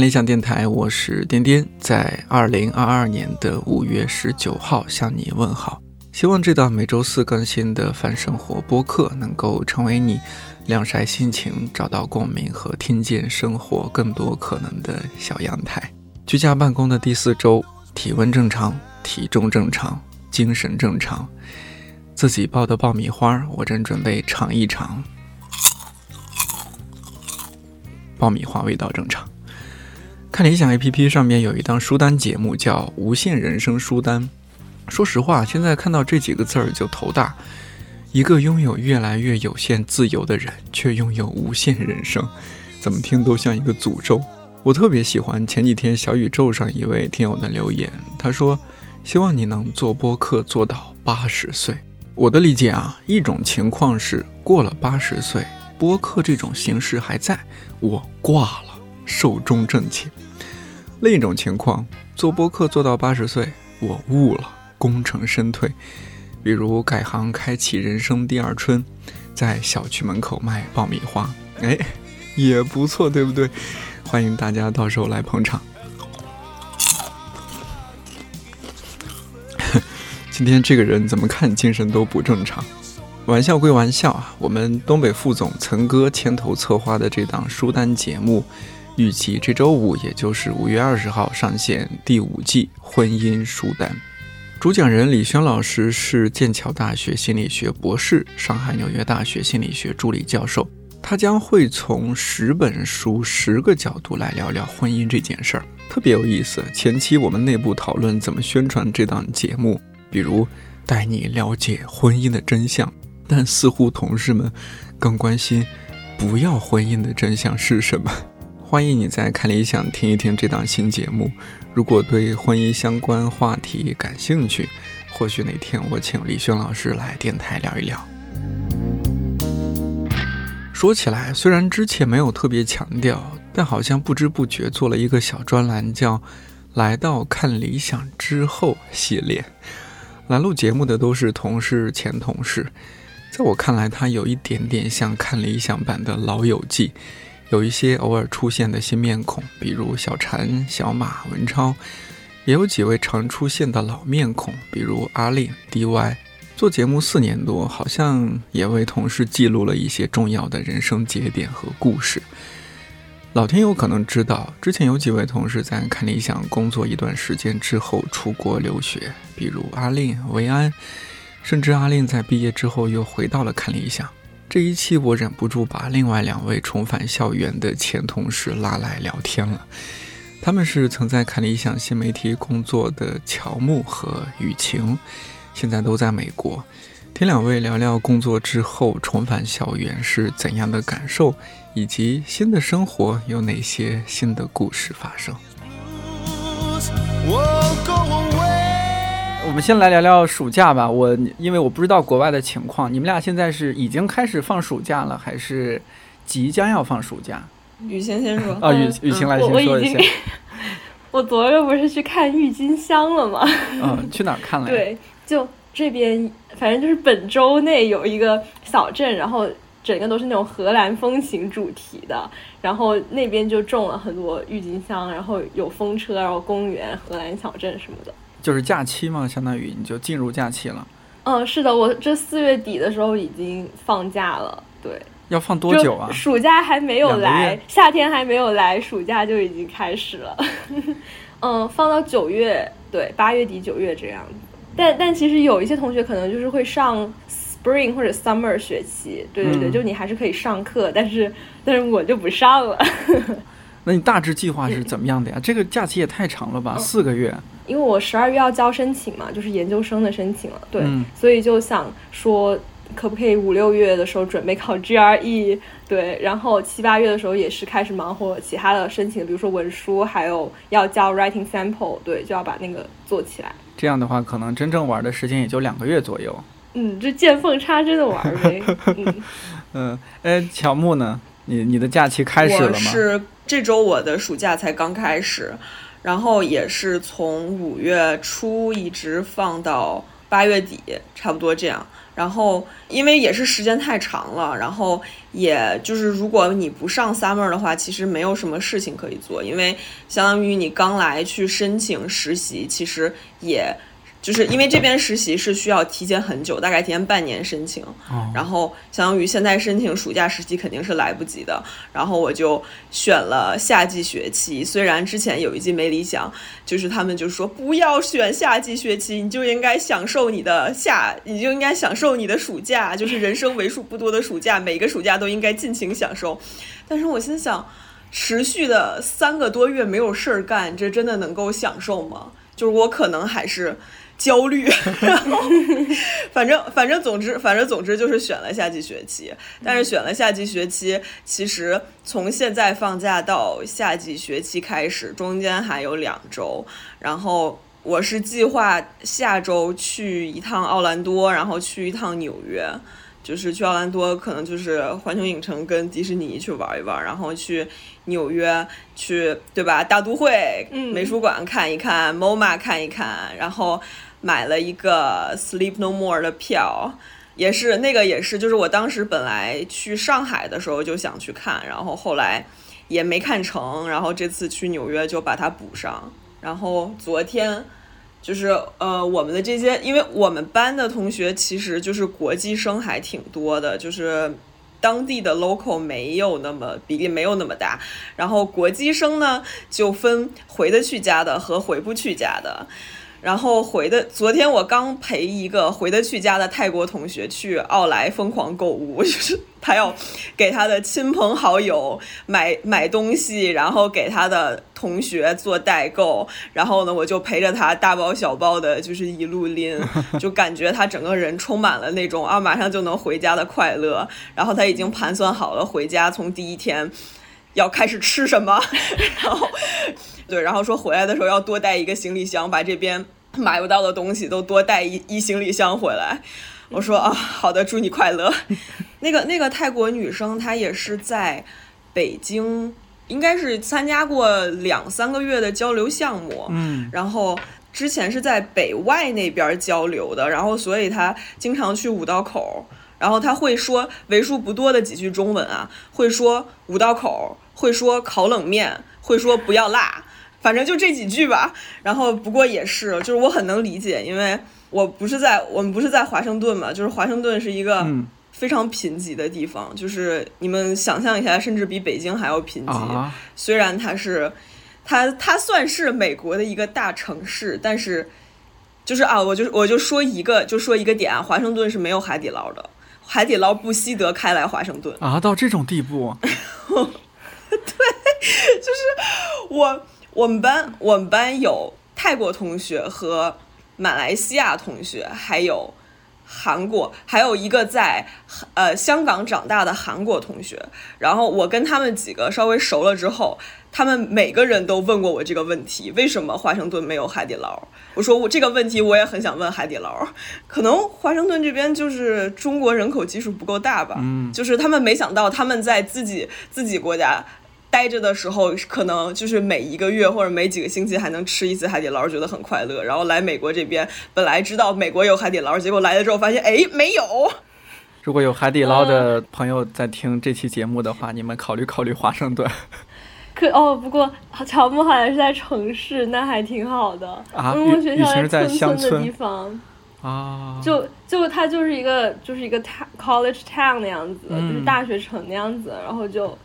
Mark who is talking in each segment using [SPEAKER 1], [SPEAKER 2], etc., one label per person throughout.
[SPEAKER 1] 看理想电台，我是颠颠，在二零二二年的五月十九号向你问好。希望这档每周四更新的泛生活播客能够成为你晾晒心情、找到共鸣和听见生活更多可能的小阳台。居家办公的第四周，体温正常，体重正常，精神正常。自己爆的爆米花，我正准备尝一尝。爆米花味道正常。看理想 APP 上面有一档书单节目叫《无限人生书单》。说实话，现在看到这几个字儿就头大。一个拥有越来越有限自由的人，却拥有无限人生，怎么听都像一个诅咒。我特别喜欢前几天小宇宙上一位听友的留言，他说：“希望你能做播客做到八十岁。”我的理解啊，一种情况是过了八十岁，播客这种形式还在，我挂了，寿终正寝；另一种情况，做播客做到八十岁，我悟了。功成身退，比如改行开启人生第二春，在小区门口卖爆米花，哎，也不错，对不对？欢迎大家到时候来捧场。今天这个人怎么看精神都不正常。玩笑归玩笑啊，我们东北副总岑哥牵头策划的这档书单节目，预计这周五，也就是五月二十号上线第五季婚姻书单。主讲人李轩老师是剑桥大学心理学博士，上海纽约大学心理学助理教授。他将会从十本书、十个角度来聊聊婚姻这件事儿，特别有意思。前期我们内部讨论怎么宣传这档节目，比如带你了解婚姻的真相，但似乎同事们更关心不要婚姻的真相是什么。欢迎你在看理想听一听这档新节目。如果对婚姻相关话题感兴趣，或许哪天我请李轩老师来电台聊一聊。说起来，虽然之前没有特别强调，但好像不知不觉做了一个小专栏，叫《来到看理想之后》系列。来录节目的都是同事、前同事，在我看来，它有一点点像看理想版的《老友记》。有一些偶尔出现的新面孔，比如小陈、小马、文超，也有几位常出现的老面孔，比如阿令、DY。做节目四年多，好像也为同事记录了一些重要的人生节点和故事。老天有可能知道，之前有几位同事在看理想工作一段时间之后出国留学，比如阿令、维安，甚至阿令在毕业之后又回到了看理想。这一期我忍不住把另外两位重返校园的前同事拉来聊天了。他们是曾在看理想新媒体工作的乔木和雨晴，现在都在美国。听两位聊聊工作之后重返校园是怎样的感受，以及新的生活有哪些新的故事发生。我们先来聊聊暑假吧。我因为我不知道国外的情况，你们俩现在是已经开始放暑假了，还是即将要放暑假？
[SPEAKER 2] 雨晴先说
[SPEAKER 1] 啊，雨雨晴来先说一下。
[SPEAKER 2] 我昨日不是去看郁金香了吗？
[SPEAKER 1] 嗯，去哪儿看了？
[SPEAKER 2] 对，就这边，反正就是本周内有一个小镇，然后整个都是那种荷兰风情主题的，然后那边就种了很多郁金香，然后有风车，然后公园、荷兰小镇什么的。
[SPEAKER 1] 就是假期嘛，相当于你就进入假期了。
[SPEAKER 2] 嗯，是的，我这四月底的时候已经放假了。对，
[SPEAKER 1] 要放多久啊？
[SPEAKER 2] 暑假还没有来，夏天还没有来，暑假就已经开始了。嗯，放到九月，对，八月底九月这样。但但其实有一些同学可能就是会上 spring 或者 summer 学期，对对对，就你还是可以上课，但是但是我就不上了。
[SPEAKER 1] 那你大致计划是怎么样的呀？这个假期也太长了吧，四个月。
[SPEAKER 2] 因为我十二月要交申请嘛，就是研究生的申请了，对，所以就想说，可不可以五六月的时候准备考 GRE，对，然后七八月的时候也是开始忙活其他的申请，比如说文书，还有要交 writing sample，对，就要把那个做起来。
[SPEAKER 1] 这样的话，可能真正玩的时间也就两个月左右。
[SPEAKER 2] 嗯，这见缝插针的玩呗。
[SPEAKER 1] 嗯，嗯，哎，乔木呢？你你的假期开始了吗？
[SPEAKER 3] 是这周我的暑假才刚开始，然后也是从五月初一直放到八月底，差不多这样。然后因为也是时间太长了，然后也就是如果你不上 summer 的话，其实没有什么事情可以做，因为相当于你刚来去申请实习，其实也。就是因为这边实习是需要提前很久，大概提前半年申请，然后相当于现在申请暑假实习肯定是来不及的。然后我就选了夏季学期，虽然之前有一季没理想，就是他们就说不要选夏季学期，你就应该享受你的夏，你就应该享受你的暑假，就是人生为数不多的暑假，每个暑假都应该尽情享受。但是我心想，持续的三个多月没有事儿干，这真的能够享受吗？就是我可能还是。焦虑，然 后反正反正总之反正总之就是选了夏季学期，但是选了夏季学期，其实从现在放假到夏季学期开始，中间还有两周，然后我是计划下周去一趟奥兰多，然后去一趟纽约，就是去奥兰多可能就是环球影城跟迪士尼去玩一玩，然后去纽约去对吧？大都会美术馆看一看，MoMA 看一看，然后。买了一个 Sleep No More 的票，也是那个也是，就是我当时本来去上海的时候就想去看，然后后来也没看成，然后这次去纽约就把它补上。然后昨天就是呃我们的这些，因为我们班的同学其实就是国际生还挺多的，就是当地的 local 没有那么比例没有那么大，然后国际生呢就分回得去家的和回不去家的。然后回的，昨天我刚陪一个回得去家的泰国同学去奥莱疯狂购物，就是他要给他的亲朋好友买 买东西，然后给他的同学做代购，然后呢，我就陪着他大包小包的，就是一路拎，就感觉他整个人充满了那种啊马上就能回家的快乐。然后他已经盘算好了回家从第一天要开始吃什么，然后。对，然后说回来的时候要多带一个行李箱，把这边买不到的东西都多带一一行李箱回来。我说啊，好的，祝你快乐。那个那个泰国女生，她也是在北京，应该是参加过两三个月的交流项目。
[SPEAKER 1] 嗯，
[SPEAKER 3] 然后之前是在北外那边交流的，然后所以她经常去五道口，然后他会说为数不多的几句中文啊，会说五道口，会说烤冷面，会说不要辣。反正就这几句吧，然后不过也是，就是我很能理解，因为我不是在我们不是在华盛顿嘛，就是华盛顿是一个非常贫瘠的地方，就是你们想象一下，甚至比北京还要贫瘠。虽然它是，它它算是美国的一个大城市，但是就是啊，我就我就说一个，就说一个点啊，华盛顿是没有海底捞的，海底捞不惜得开来华盛顿
[SPEAKER 1] 啊，到这种地步。
[SPEAKER 3] 对，就是我。我们班我们班有泰国同学和马来西亚同学，还有韩国，还有一个在呃香港长大的韩国同学。然后我跟他们几个稍微熟了之后，他们每个人都问过我这个问题：为什么华盛顿没有海底捞？我说我这个问题我也很想问海底捞。可能华盛顿这边就是中国人口基数不够大吧？
[SPEAKER 1] 嗯，
[SPEAKER 3] 就是他们没想到他们在自己自己国家。待着的时候，可能就是每一个月或者每几个星期还能吃一次海底捞，觉得很快乐。然后来美国这边，本来知道美国有海底捞，结果来了之后发现，哎，没有。
[SPEAKER 1] 如果有海底捞的朋友在听这期节目的话，你们考虑考虑华盛顿。
[SPEAKER 2] 可哦，不过乔木好像是在城市，那还挺好的。
[SPEAKER 1] 啊，
[SPEAKER 2] 我学校
[SPEAKER 1] 在
[SPEAKER 2] 乡村的地方。
[SPEAKER 1] 啊。
[SPEAKER 2] 就就它就是一个就是一个 college town 那样子，就是大学城那样子，然后就。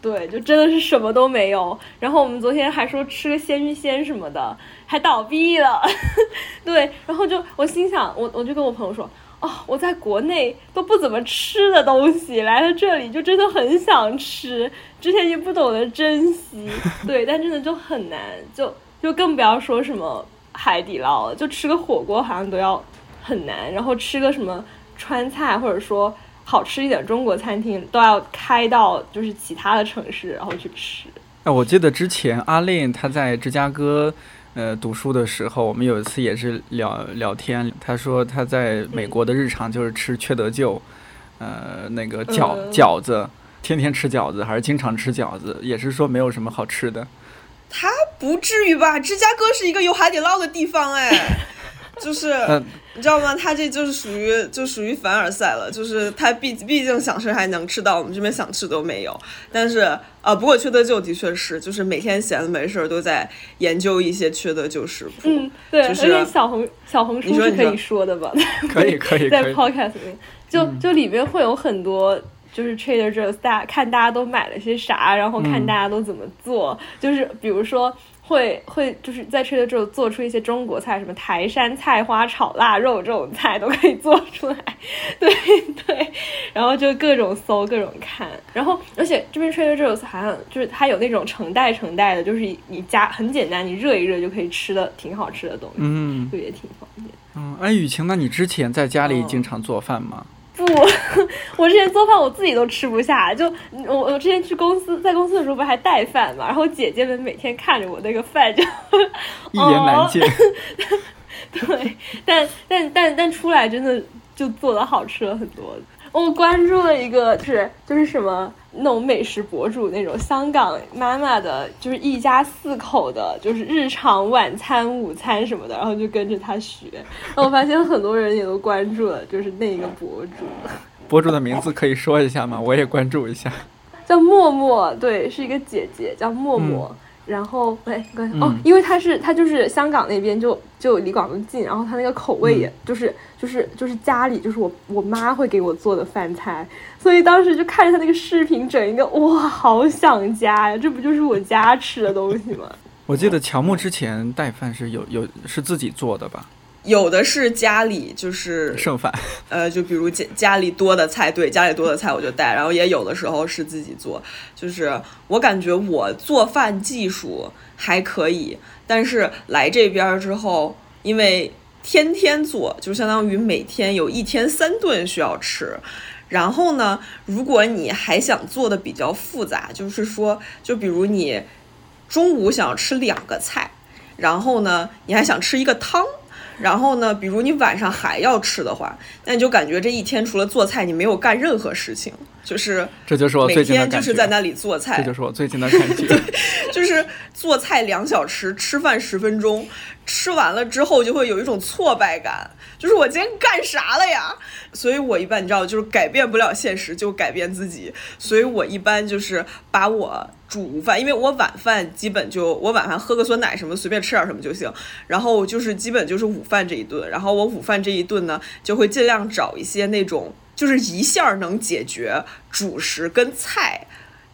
[SPEAKER 2] 对，就真的是什么都没有。然后我们昨天还说吃个鲜芋仙什么的，还倒闭了。对，然后就我心想，我我就跟我朋友说，哦，我在国内都不怎么吃的东西，来了这里就真的很想吃。之前也不懂得珍惜，对，但真的就很难，就就更不要说什么海底捞了，就吃个火锅好像都要很难。然后吃个什么川菜，或者说。好吃一点中国餐厅都要开到就是其他的城市，然后去吃。
[SPEAKER 1] 哎，我记得之前阿令他在芝加哥，呃，读书的时候，我们有一次也是聊聊天，他说他在美国的日常就是吃缺德舅，呃，那个饺饺子，天天吃饺子，还是经常吃饺子？也是说没有什么好吃的。
[SPEAKER 3] 他不至于吧？芝加哥是一个有海底捞的地方，哎，就是
[SPEAKER 1] 嗯
[SPEAKER 3] 你知道吗？他这就是属于就属于凡尔赛了，就是他毕毕竟想吃还能吃到，我们这边想吃都没有。但是啊，不过缺德舅的确是，就是每天闲着没事儿都在研究一些缺德舅食谱。
[SPEAKER 2] 嗯，对，
[SPEAKER 3] 就是
[SPEAKER 2] 而且小红小红书
[SPEAKER 3] 你说你说
[SPEAKER 2] 是可以说的吧？
[SPEAKER 1] 可以可以
[SPEAKER 2] 在 podcast 里面，就就里面会有很多。就是 Trader Joe's，大家看大家都买了些啥，然后看
[SPEAKER 1] 嗯
[SPEAKER 2] 大家都怎么做，就是比如说会会就是在 Trader Joe's 做出一些中国菜，什么台山菜花炒腊肉这种菜都可以做出来，对 对，然后就各种搜各种看，然后而且这边 Trader Joe's 好像就是它有那种成袋成袋的，就是你加很简单，你热一热就可以吃的挺好吃的东西，
[SPEAKER 1] 嗯。
[SPEAKER 2] 就也挺方便。
[SPEAKER 1] 嗯，哎，雨晴，那你之前在家里
[SPEAKER 2] 哦
[SPEAKER 1] 经常做饭吗？
[SPEAKER 2] 不，我之前做饭我自己都吃不下，就我我之前去公司，在公司的时候不是还带饭嘛，然后姐姐们每天看着我那个饭就
[SPEAKER 1] 一言难尽。
[SPEAKER 2] 对，但但但但出来真的就做的好吃了很多。我关注了一个就是就是什么那种美食博主，那种香港妈妈的，就是一家四口的，就是日常晚餐、午餐什么的，然后就跟着他学。然后我发现很多人也都关注了，就是那个博主。
[SPEAKER 1] 博主的名字可以说一下吗？我也关注一下。
[SPEAKER 2] 叫默默，对，是一个姐姐，叫默默。然后，哎，刚、哦
[SPEAKER 1] 嗯，
[SPEAKER 2] 因为他是他就是香港那边就就离广东近，然后他那个口味也、就是就是就是家里就是我我妈会给我做的饭菜，所以当时就看着他那个视频，整一个哇，好想家呀！这不就是我家吃的东西吗？
[SPEAKER 1] 我记得乔木之前带饭是有有是自己做的吧？
[SPEAKER 3] 有的是家里就是
[SPEAKER 1] 剩饭。
[SPEAKER 3] 呃，就比如家家里多的菜，对家里多的菜我就带，然后也有的时候是自己做。就是我感觉我做饭技术还可以，但是来这边儿之后，因为天天做，就相当于每天有一天三顿需要吃。然后呢，如果你还想做的比较复杂，就是说，就比如你中午想要吃两个菜，然后呢，你还想吃一个汤。然后呢，比如你晚上还要吃的话，那你就感觉这一天除了做菜，你没有干任何事情，就是
[SPEAKER 1] 这就是我
[SPEAKER 3] 每。天就是在那里做菜，
[SPEAKER 1] 这就是我最近的感觉。
[SPEAKER 3] 就是做菜两小时，吃饭十分钟，吃完了之后就会有一种挫败感，就是我今天干啥了呀？所以我一般你知道，就是改变不了现实，就改变自己。所以我一般就是把我煮午饭，因为我晚饭基本就我晚饭喝个酸奶什么，随便吃点什么就行。然后就是基本就是午饭这一顿，然后我午饭这一顿呢，就会尽量找一些那种就是一下能解决主食跟菜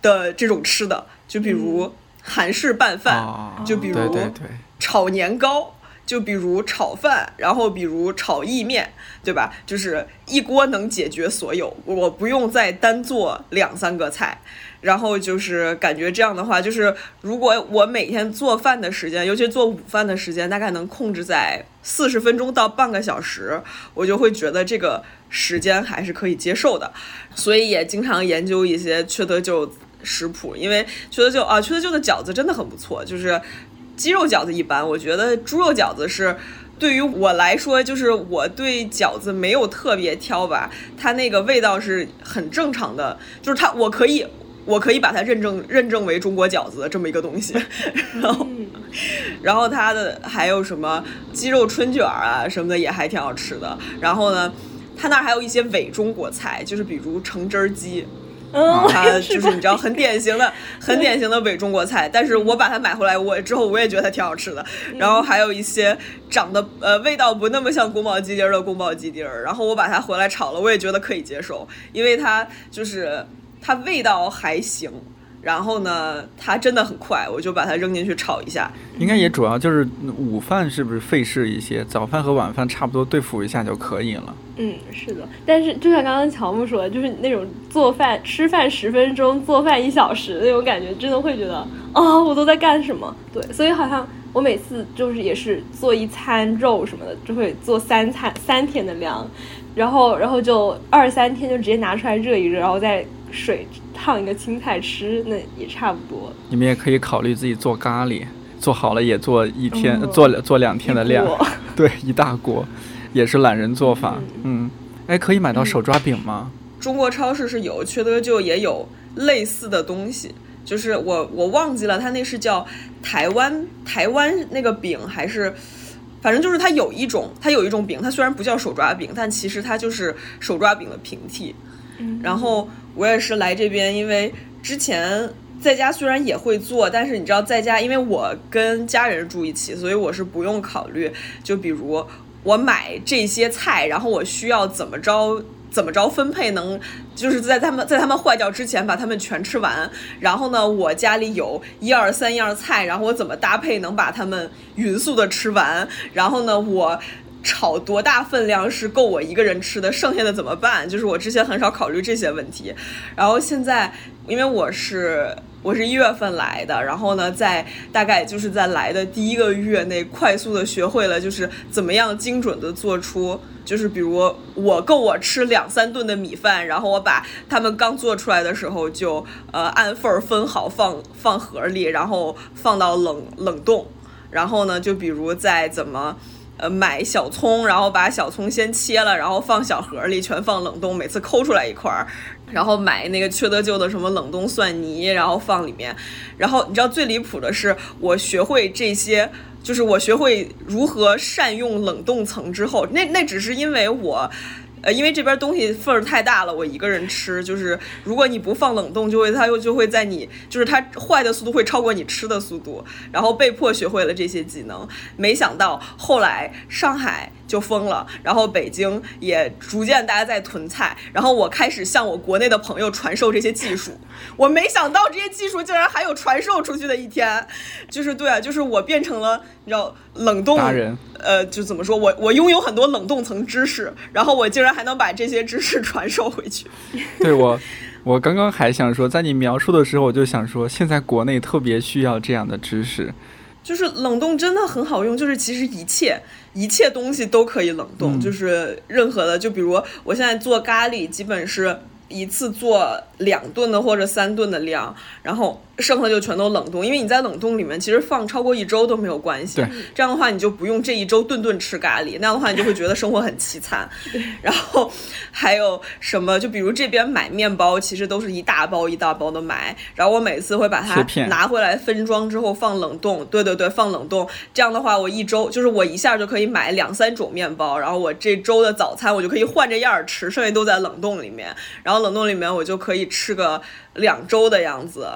[SPEAKER 3] 的这种吃的，就比如韩式拌饭，
[SPEAKER 1] 哦
[SPEAKER 3] 就比如
[SPEAKER 1] 对对对，
[SPEAKER 3] 炒年糕，就比如炒饭，然后比如炒意面，对吧？就是一锅能解决所有，我不用再单做两三个菜。然后就是感觉这样的话，就是如果我每天做饭的时间，尤其做午饭的时间，大概能控制在四十分钟到半个小时，我就会觉得这个时间还是可以接受的。所以也经常研究一些缺德舅食谱，因为缺德舅啊，缺德舅的饺子真的很不错，就是鸡肉饺子一般，我觉得猪肉饺子是。对于我来说，就是我对饺子没有特别挑吧，它那个味道是很正常的，就是它我可以我可以把它认证认证为中国饺子的这么一个东西，然后
[SPEAKER 2] 嗯，
[SPEAKER 3] 然后它的还有什么鸡肉春卷儿啊什么的也还挺好吃的，然后呢，它那儿还有一些伪中国菜，就是比如橙汁儿鸡，
[SPEAKER 2] 嗯，
[SPEAKER 3] 它就是是你知道很典型的、很典型的伪中国菜，但是我把它买回来，我之后我也觉得它挺好吃的。然后还有一些长得呃味道不那么像宫保鸡丁儿的宫保鸡丁儿，然后我把它回来炒了，我也觉得可以接受，因为它就是它味道还行。然后呢，它真的很快，我就把它扔进去炒一下。
[SPEAKER 1] 应该也主要就是午饭是不是费事一些，早饭和晚饭差不多对付一下就可以了。
[SPEAKER 2] 嗯，是的，但是就像刚刚乔木说的，就是那种做饭吃饭十分钟，做饭一小时那种感觉，真的会觉得啊、我都在干什么？对，所以好像我每次就是也是做一餐肉什么的，就会做三餐三天的量，然后然后就二三天就直接拿出来热一热，然后再水烫一个青菜吃，那也差不多。
[SPEAKER 1] 你们也可以考虑自己做咖喱，做好了也做一天，
[SPEAKER 2] 嗯
[SPEAKER 1] 做做两天的量，对，一大锅，也是懒人做法。嗯，哎，可以买到手抓饼吗？
[SPEAKER 3] 中国超市是有，缺德就也有类似的东西，就是我我忘记了，它那是叫台湾台湾那个饼还是。反正就是它有一种，它有一种饼，它虽然不叫手抓饼，但其实它就是手抓饼的平替。然后我也是来这边，因为之前在家虽然也会做，但是你知道在家，因为我跟家人住一起，所以我是不用考虑，就比如我买这些菜，然后我需要怎么着。怎么着分配能，就是在他们在他们坏掉之前把他们全吃完。然后呢，我家里有一二三样菜，然后我怎么搭配能把它们匀速的吃完？然后呢，我炒多大分量是够我一个人吃的？剩下的怎么办？就是我之前很少考虑这些问题。然后现在，因为我是我是一月份来的，然后呢，在大概就是在来的第一个月内，快速的学会了就是怎么样精准的做出。就是比如我够我吃两三顿的米饭，然后我把他们刚做出来的时候就呃按份儿分好放放盒里，然后放到冷冷冻。然后呢，就比如再怎么呃买小葱，然后把小葱先切了，然后放小盒里，全放冷冻，每次抠出来一块儿。然后买那个缺德舅的什么冷冻蒜泥，然后放里面。然后你知道最离谱的是，我学会这些。就是我学会如何善用冷冻层之后，那那只是因为我。呃，因为这边东西份儿太大了，我一个人吃，就是如果你不放冷冻，就会它又就会在你，就是它坏的速度会超过你吃的速度，然后被迫学会了这些技能。没想到后来上海就封了，然后北京也逐渐大家在囤菜，然后我开始向我国内的朋友传授这些技术。我没想到这些技术竟然还有传授出去的一天，就是对啊，就是我变成了你知道冷冻
[SPEAKER 1] 达人。
[SPEAKER 3] 呃，就怎么说我我拥有很多冷冻层知识，然后我竟然还能把这些知识传授回去。
[SPEAKER 1] 对我，我刚刚还想说，在你描述的时候，我就想说，现在国内特别需要这样的知识。
[SPEAKER 3] 就是冷冻真的很好用，就是其实一切一切东西都可以冷冻，就是任何的，就比如我现在做咖喱，基本是一次做两顿的或者三顿的量，然后。剩下就全都冷冻，因为你在冷冻里面其实放超过一周都没有关系。
[SPEAKER 1] 对，
[SPEAKER 3] 这样的话你就不用这一周顿顿吃咖喱，那样的话你就会觉得生活很凄惨。然后还有什么？就比如这边买面包，其实都是一大包一大包的买，然后我每次会把它拿回来分装之后放冷冻。对对对，放冷冻。这样的话我一周就是我一下就可以买两三种面包，然后我这周的早餐我就可以换着样儿吃，剩下都在冷冻里面。然后冷冻里面我就可以吃个两周的样子。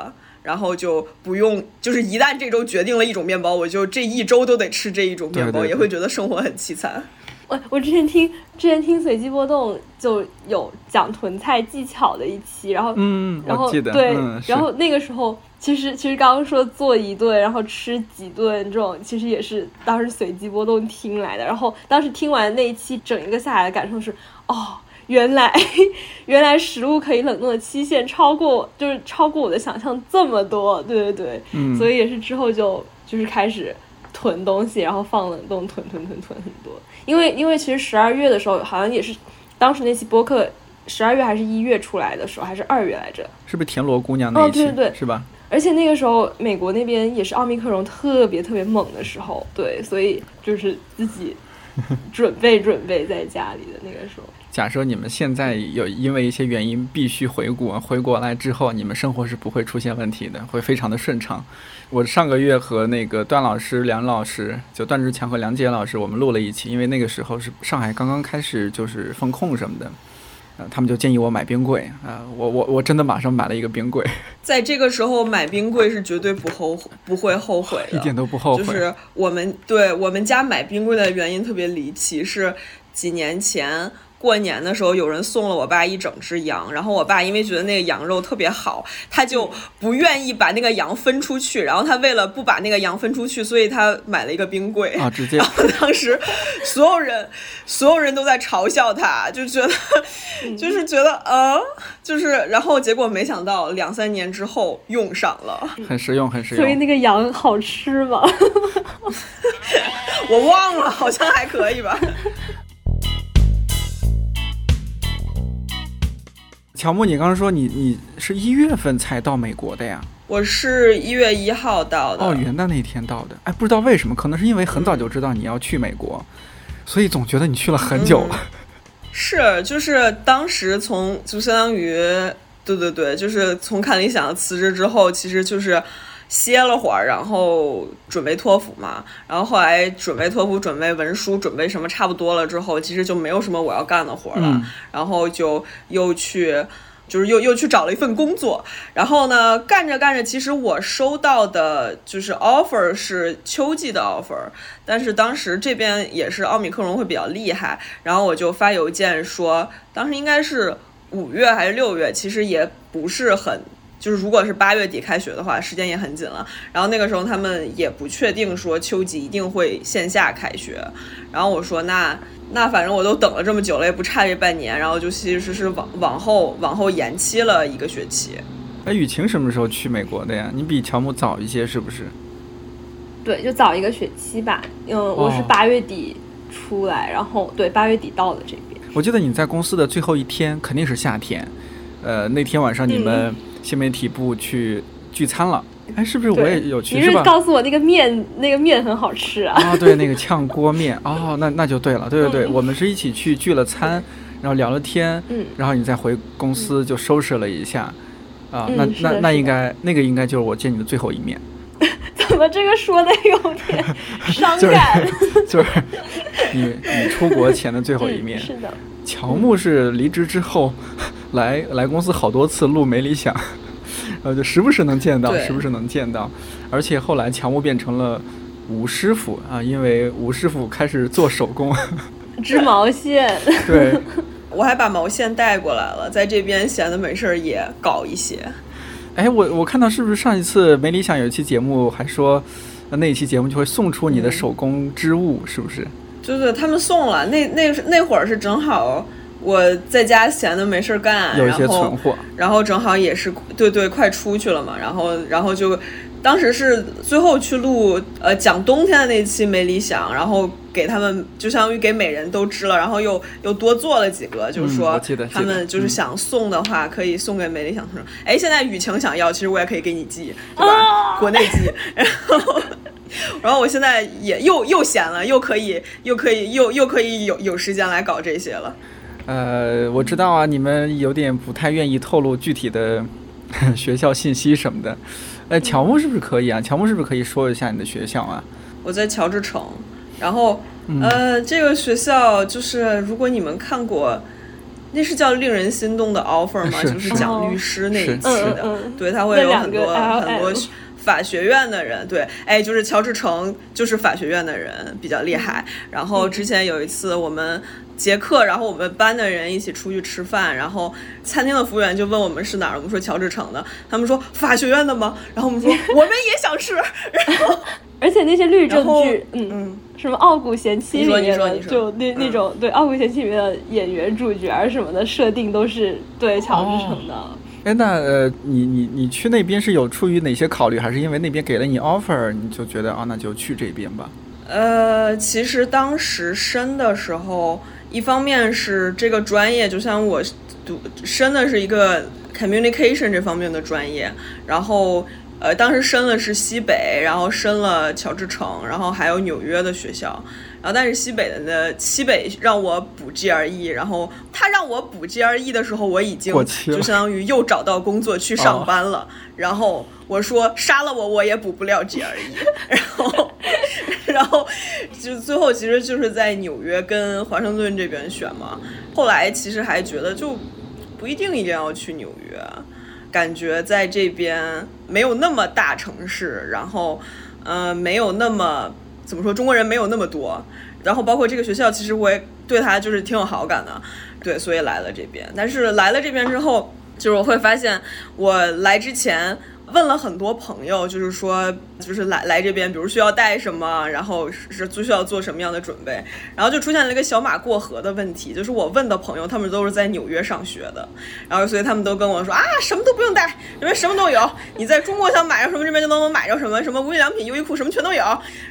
[SPEAKER 3] 然后就不用，就是一旦这周决定了一种面包，我就这一周都得吃这一种面包，也会觉得生活很凄惨。
[SPEAKER 2] 我我之前听之前听随机波动就有讲囤菜技巧的一期，然后
[SPEAKER 1] 嗯，
[SPEAKER 2] 然后对，然后那个时候其实其实刚刚说做一顿，然后吃几顿这种，其实也是当时随机波动听来的。然后当时听完那一期，整一个下来的感受是，哦。原来，原来食物可以冷冻的期限超过，就是超过我的想象这么多。对对对，
[SPEAKER 1] 嗯，
[SPEAKER 2] 所以也是之后就就是开始囤东西，然后放冷冻囤囤囤囤很多。因为因为其实十二月的时候好像也是，当时那期播客十二月还是一月出来的时候，还是二月来着？
[SPEAKER 1] 是不是田螺姑娘那
[SPEAKER 2] 一期？对对对，
[SPEAKER 1] 是吧？
[SPEAKER 2] 而且那个时候美国那边也是奥密克戎特别特别猛的时候，对，所以就是自己准备准备在家里的那个时候。
[SPEAKER 1] 假设你们现在有因为一些原因必须回国，回国来之后，你们生活是不会出现问题的，会非常的顺畅。我上个月和那个段老师、梁老师，就段志强和梁杰老师，我们录了一期，因为那个时候是上海刚刚开始就是封控什么的，呃，他们就建议我买冰柜啊，我我我真的马上买了一个冰柜。
[SPEAKER 3] 在这个时候买冰柜是绝对不后不会后悔的，
[SPEAKER 1] 一点都不后悔。
[SPEAKER 3] 就是我们对我们家买冰柜的原因特别离奇，是几年前。过年的时候，有人送了我爸一整只羊，然后我爸因为觉得那个羊肉特别好，他就不愿意把那个羊分出去，然后他为了不把那个羊分出去，所以他买了一个冰柜
[SPEAKER 1] 啊，直接。
[SPEAKER 3] 然后当时所有人所有人都在嘲笑他，就觉得就是觉得嗯，就是然后结果没想到两三年之后用上了，
[SPEAKER 1] 很实用，很实用。
[SPEAKER 2] 所以那个羊好吃吗？
[SPEAKER 3] 我忘了，好像还可以吧。
[SPEAKER 1] 乔木，你刚刚说你你是一月份才到美国的呀？
[SPEAKER 3] 我是一月一号到的。
[SPEAKER 1] 哦，元旦那天到的。哎，不知道为什么，可能是因为很早就知道你要去美国，所以总觉得你去了很久了。
[SPEAKER 3] 是，就是当时从就相当于对对对，就是从看理想辞职之后，其实就是歇了会儿，然后准备托福嘛，然后后来准备托福、准备文书、准备什么差不多了之后，其实就没有什么我要干的活了，
[SPEAKER 1] 嗯。
[SPEAKER 3] 然后就又去。就是又又去找了一份工作，然后呢，干着干着，其实我收到的就是 offer 是秋季的 offer，但是当时这边也是奥密克戎会比较厉害，然后我就发邮件说，当时应该是五月还是六月，其实也不是很，就是如果是八月底开学的话，时间也很紧了。然后那个时候他们也不确定说秋季一定会线下开学，然后我说那那反正我都等了这么久了，也不差这半年，然后就其实是往往后往后延期了一个学期。
[SPEAKER 1] 哎，雨晴什么时候去美国的呀？你比乔木早一些是不是？
[SPEAKER 2] 对，就早一个学期吧。嗯，我是
[SPEAKER 1] 哦
[SPEAKER 2] 八月底出来，然后对八月底到的这边。
[SPEAKER 1] 我记得你在公司的最后一天肯定是夏天，呃，那天晚上你们新媒体部去聚餐了，哎，是不是我也有去？
[SPEAKER 2] 你是
[SPEAKER 1] 是？
[SPEAKER 2] 告诉我那个面，那个面很好吃啊。
[SPEAKER 1] 啊，对，那个炝锅面，哦，那那就对了，对对对，
[SPEAKER 2] 嗯
[SPEAKER 1] 我们是一起去聚了餐，然后聊了天，
[SPEAKER 2] 嗯，
[SPEAKER 1] 然后你再回公司就收拾了一下，啊，
[SPEAKER 2] 嗯
[SPEAKER 1] 那那那应该那个应该就是我见你的最后一面，
[SPEAKER 2] 怎么这个说的有点 伤
[SPEAKER 1] 就是
[SPEAKER 2] 感？
[SPEAKER 1] 就是你你出国前的最后一面。
[SPEAKER 2] 嗯、是的，
[SPEAKER 1] 乔木是离职之后来来公司好多次录没理想，呃，就时不时能见到，时不时能见到，而且后来乔木变成了吴师傅啊，因为吴师傅开始做手工，
[SPEAKER 2] 织毛线。
[SPEAKER 1] 对，
[SPEAKER 3] 我还把毛线带过来了，在这边闲的没事儿也搞一些。
[SPEAKER 1] 哎，我我看到是不是上一次没理想有一期节目还说，呃那一期节目就会送出你的
[SPEAKER 3] 嗯
[SPEAKER 1] 手工织物，是不是？
[SPEAKER 3] 就是他们送了，那那那会儿是正好我在家闲的没事儿干，
[SPEAKER 1] 有一些
[SPEAKER 3] 然后
[SPEAKER 1] 存货，
[SPEAKER 3] 然后正好也是对对，快出去了嘛，然后然后就当时是最后去录呃讲冬天的那期没理想，然后给他们就相当于给每人都织了，然后又又多做了几个，就是
[SPEAKER 1] 嗯
[SPEAKER 3] 说他们就是想送的话可以送给没理想同学。哎，现在雨晴想要，其实我也可以给你寄，对吧？国内寄，然后。然后我现在也又又闲了，又可以又可以又又可以有有时间来搞这些了。
[SPEAKER 1] 呃，我知道啊，你们有点不太愿意透露具体的 学校信息什么的。呃，乔木是不是可以啊？乔木是不是可以说一下你的学校啊？
[SPEAKER 3] 我在乔治城，然后、
[SPEAKER 1] 嗯
[SPEAKER 3] 呃，这个学校就是如果你们看过，那是叫令人心动的 offer 吗？
[SPEAKER 1] 是
[SPEAKER 3] 就是
[SPEAKER 1] 是
[SPEAKER 3] 讲律师那一期的，对，他会有很多很多法学院的人，对，哎，就是乔治城就是法学院的人比较厉害。然后之前有一次我们结课，然后我们班的人一起出去吃饭，然后餐厅的服务员就问我们是哪儿，我们说乔治城的，他们说法学院的吗？然后我们说 我们也想吃，然后
[SPEAKER 2] 而且那些律政剧，嗯，
[SPEAKER 3] 嗯。
[SPEAKER 2] 什么《傲骨贤妻》
[SPEAKER 3] 你说
[SPEAKER 2] 里面的，
[SPEAKER 3] 你说你说
[SPEAKER 2] 就那
[SPEAKER 3] 嗯
[SPEAKER 2] 那种对《傲骨贤妻》里面的演员、主角儿什么的设定都是对乔治城的。
[SPEAKER 1] 哎，那呃，你你你去那边是有出于哪些考虑，还是因为那边给了你 offer，你就觉得啊，那就去这边吧？
[SPEAKER 3] 呃，其实当时申的时候，一方面是这个专业，就像我读深的是一个 communication 这方面的专业，然后呃，当时深的是西北，然后深了乔治城，然后还有纽约的学校。然后，但是西北的呢，西北让我补 GRE，然后他让我补 GRE 的时候，我已经就相当于又找到工作去上班了。然后我说杀了我，我也补不了 GRE。然后，然后就最后其实就是在纽约跟华盛顿这边选嘛。后来其实还觉得就不一定一定要去纽约，感觉在这边没有那么大城市，然后呃没有那么怎么说中国人没有那么多，然后包括这个学校，其实我也对他就是挺有好感的，对，所以来了这边。但是来了这边之后，就是我会发现我来之前。问了很多朋友，就是说，就是来来这边，比如需要带什么，然后是是需要做什么样的准备，然后就出现了一个小马过河的问题，就是我问的朋友，他们都是在纽约上学的，然后所以他们都跟我说啊，什么都不用带，这边什么都有，你在中国想买着什么，这边就能买着什么，什么无印良品、优衣库什么全都有，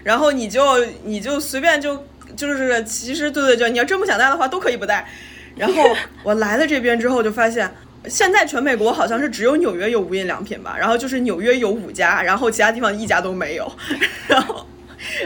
[SPEAKER 3] 然后你就你就随便就就是其实对对对，你要真不想带的话都可以不带，然后我来了这边之后就发现。现在全美国好像是只有纽约有无印良品吧，然后就是纽约有五家，然后其他地方一家都没有，然后。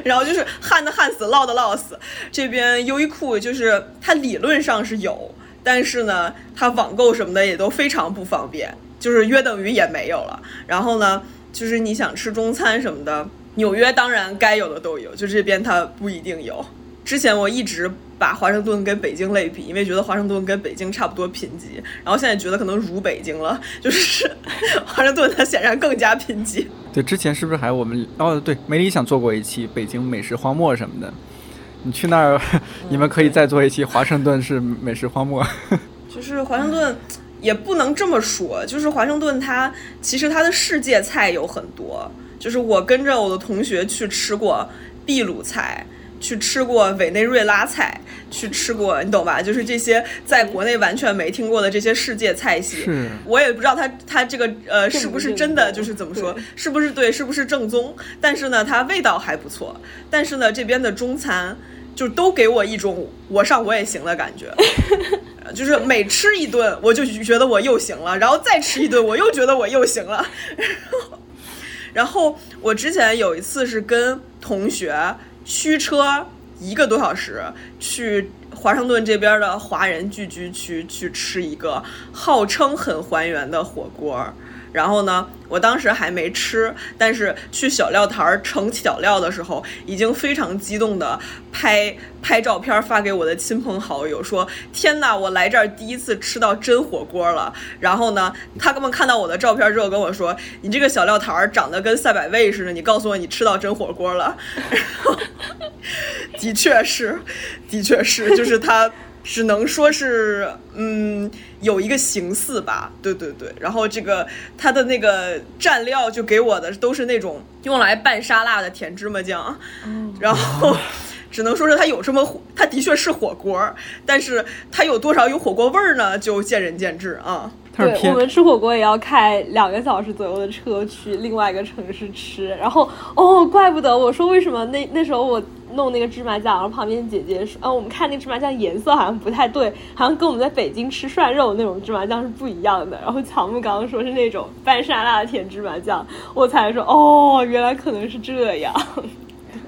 [SPEAKER 3] 然后就是旱的旱死，涝的涝死。这边优衣库就是它理论上是有，但是呢，它网购什么的也都非常不方便，就是约等于也没有了。然后呢，就是你想吃中餐什么的，纽约当然该有的都有，就这边它不一定有。之前我一直把华盛顿跟北京类比，因为觉得华盛顿跟北京差不多贫瘠，然后现在觉得可能如北京了，就是 华盛顿它显然更加贫瘠。
[SPEAKER 1] 对，之前是不是还我们哦？对，梅里想做过一期北京美食荒漠什么的，你去那儿，你们可以再做一期华盛顿是美食荒漠。
[SPEAKER 3] 就是华盛顿也不能这么说，就是华盛顿它其实它的世界菜有很多，就是我跟着我的同学去吃过秘鲁菜。去吃过委内瑞拉菜，去吃过，你懂吧？就是这些在国内完全没听过的这些世界菜系，我也不知道它它这个呃是不是真的，就是怎么说，是不是对，是不是正宗？但是呢，它味道还不错。但是呢，这边的中餐就都给我一种我上我也行的感觉。呃 就是每吃一顿，我就觉得我又行了，然后再吃一顿，我又觉得我又行了。然后然后我之前有一次是跟同学驱车一个多小时去华盛顿这边的华人聚居区去吃一个号称很还原的火锅。然后呢，我当时还没吃，但是去小料台儿盛小料的时候，已经非常激动的拍拍照片发给我的亲朋好友，说：“天呐，我来这儿第一次吃到真火锅了。”然后呢，他们看到我的照片之后跟我说：“你这个小料台儿长得跟赛百味似的，你告诉我你吃到真火锅了。”然后，的确是，的确是，就是他只能说是，嗯，有一个形似吧，对对对。然后这个它的那个蘸料就给我的都是那种用来拌沙拉的甜芝麻酱，然后。只能说是它有这么火，它的确是火锅，但是它有多少有火锅味儿呢？就见仁见智啊。
[SPEAKER 2] 对，我们吃火锅也要开两个小时左右的车去另外一个城市吃，然后哦，怪不得我说为什么那那时候我弄那个芝麻酱，然后旁边姐姐说，啊，我们看那芝麻酱颜色好像不太对，好像跟我们在北京吃涮肉那种芝麻酱是不一样的。然后乔木刚刚说是那种拌沙拉的甜芝麻酱，我才说哦，原来可能是这样。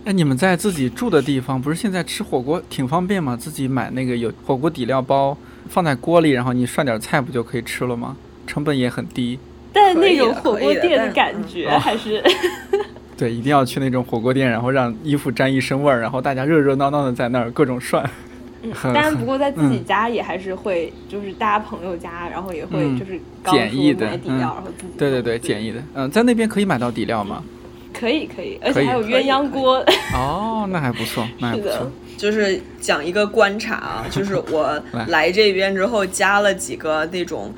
[SPEAKER 1] 哎，你们在自己住的地方，不是现在吃火锅挺方便吗？自己买那个有火锅底料包，放在锅里，然后你涮点菜，不就可以吃了吗？成本也很低。
[SPEAKER 2] 但那种火锅店的感觉
[SPEAKER 1] 哦
[SPEAKER 2] 还是
[SPEAKER 1] 对，一定要去那种火锅店，然后让衣服沾一身味儿，然后大家热热闹闹的在那儿各种涮。嗯
[SPEAKER 2] 当然，不过在自己
[SPEAKER 1] 嗯
[SPEAKER 2] 家也还是会，就是大家朋友家，然后也会
[SPEAKER 1] 嗯
[SPEAKER 2] 就是刚
[SPEAKER 1] 简易的
[SPEAKER 2] 买底料，
[SPEAKER 1] 嗯
[SPEAKER 2] 然后自己
[SPEAKER 1] 对对对，简易的。嗯，在那边可以买到底料吗？
[SPEAKER 2] 可以可以，而且还有鸳鸯锅，
[SPEAKER 1] 哦，那还不错，那还
[SPEAKER 2] 是的
[SPEAKER 1] 不错。
[SPEAKER 3] 就是讲一个观察啊，就是我
[SPEAKER 1] 来
[SPEAKER 3] 来这边之后加了几个那种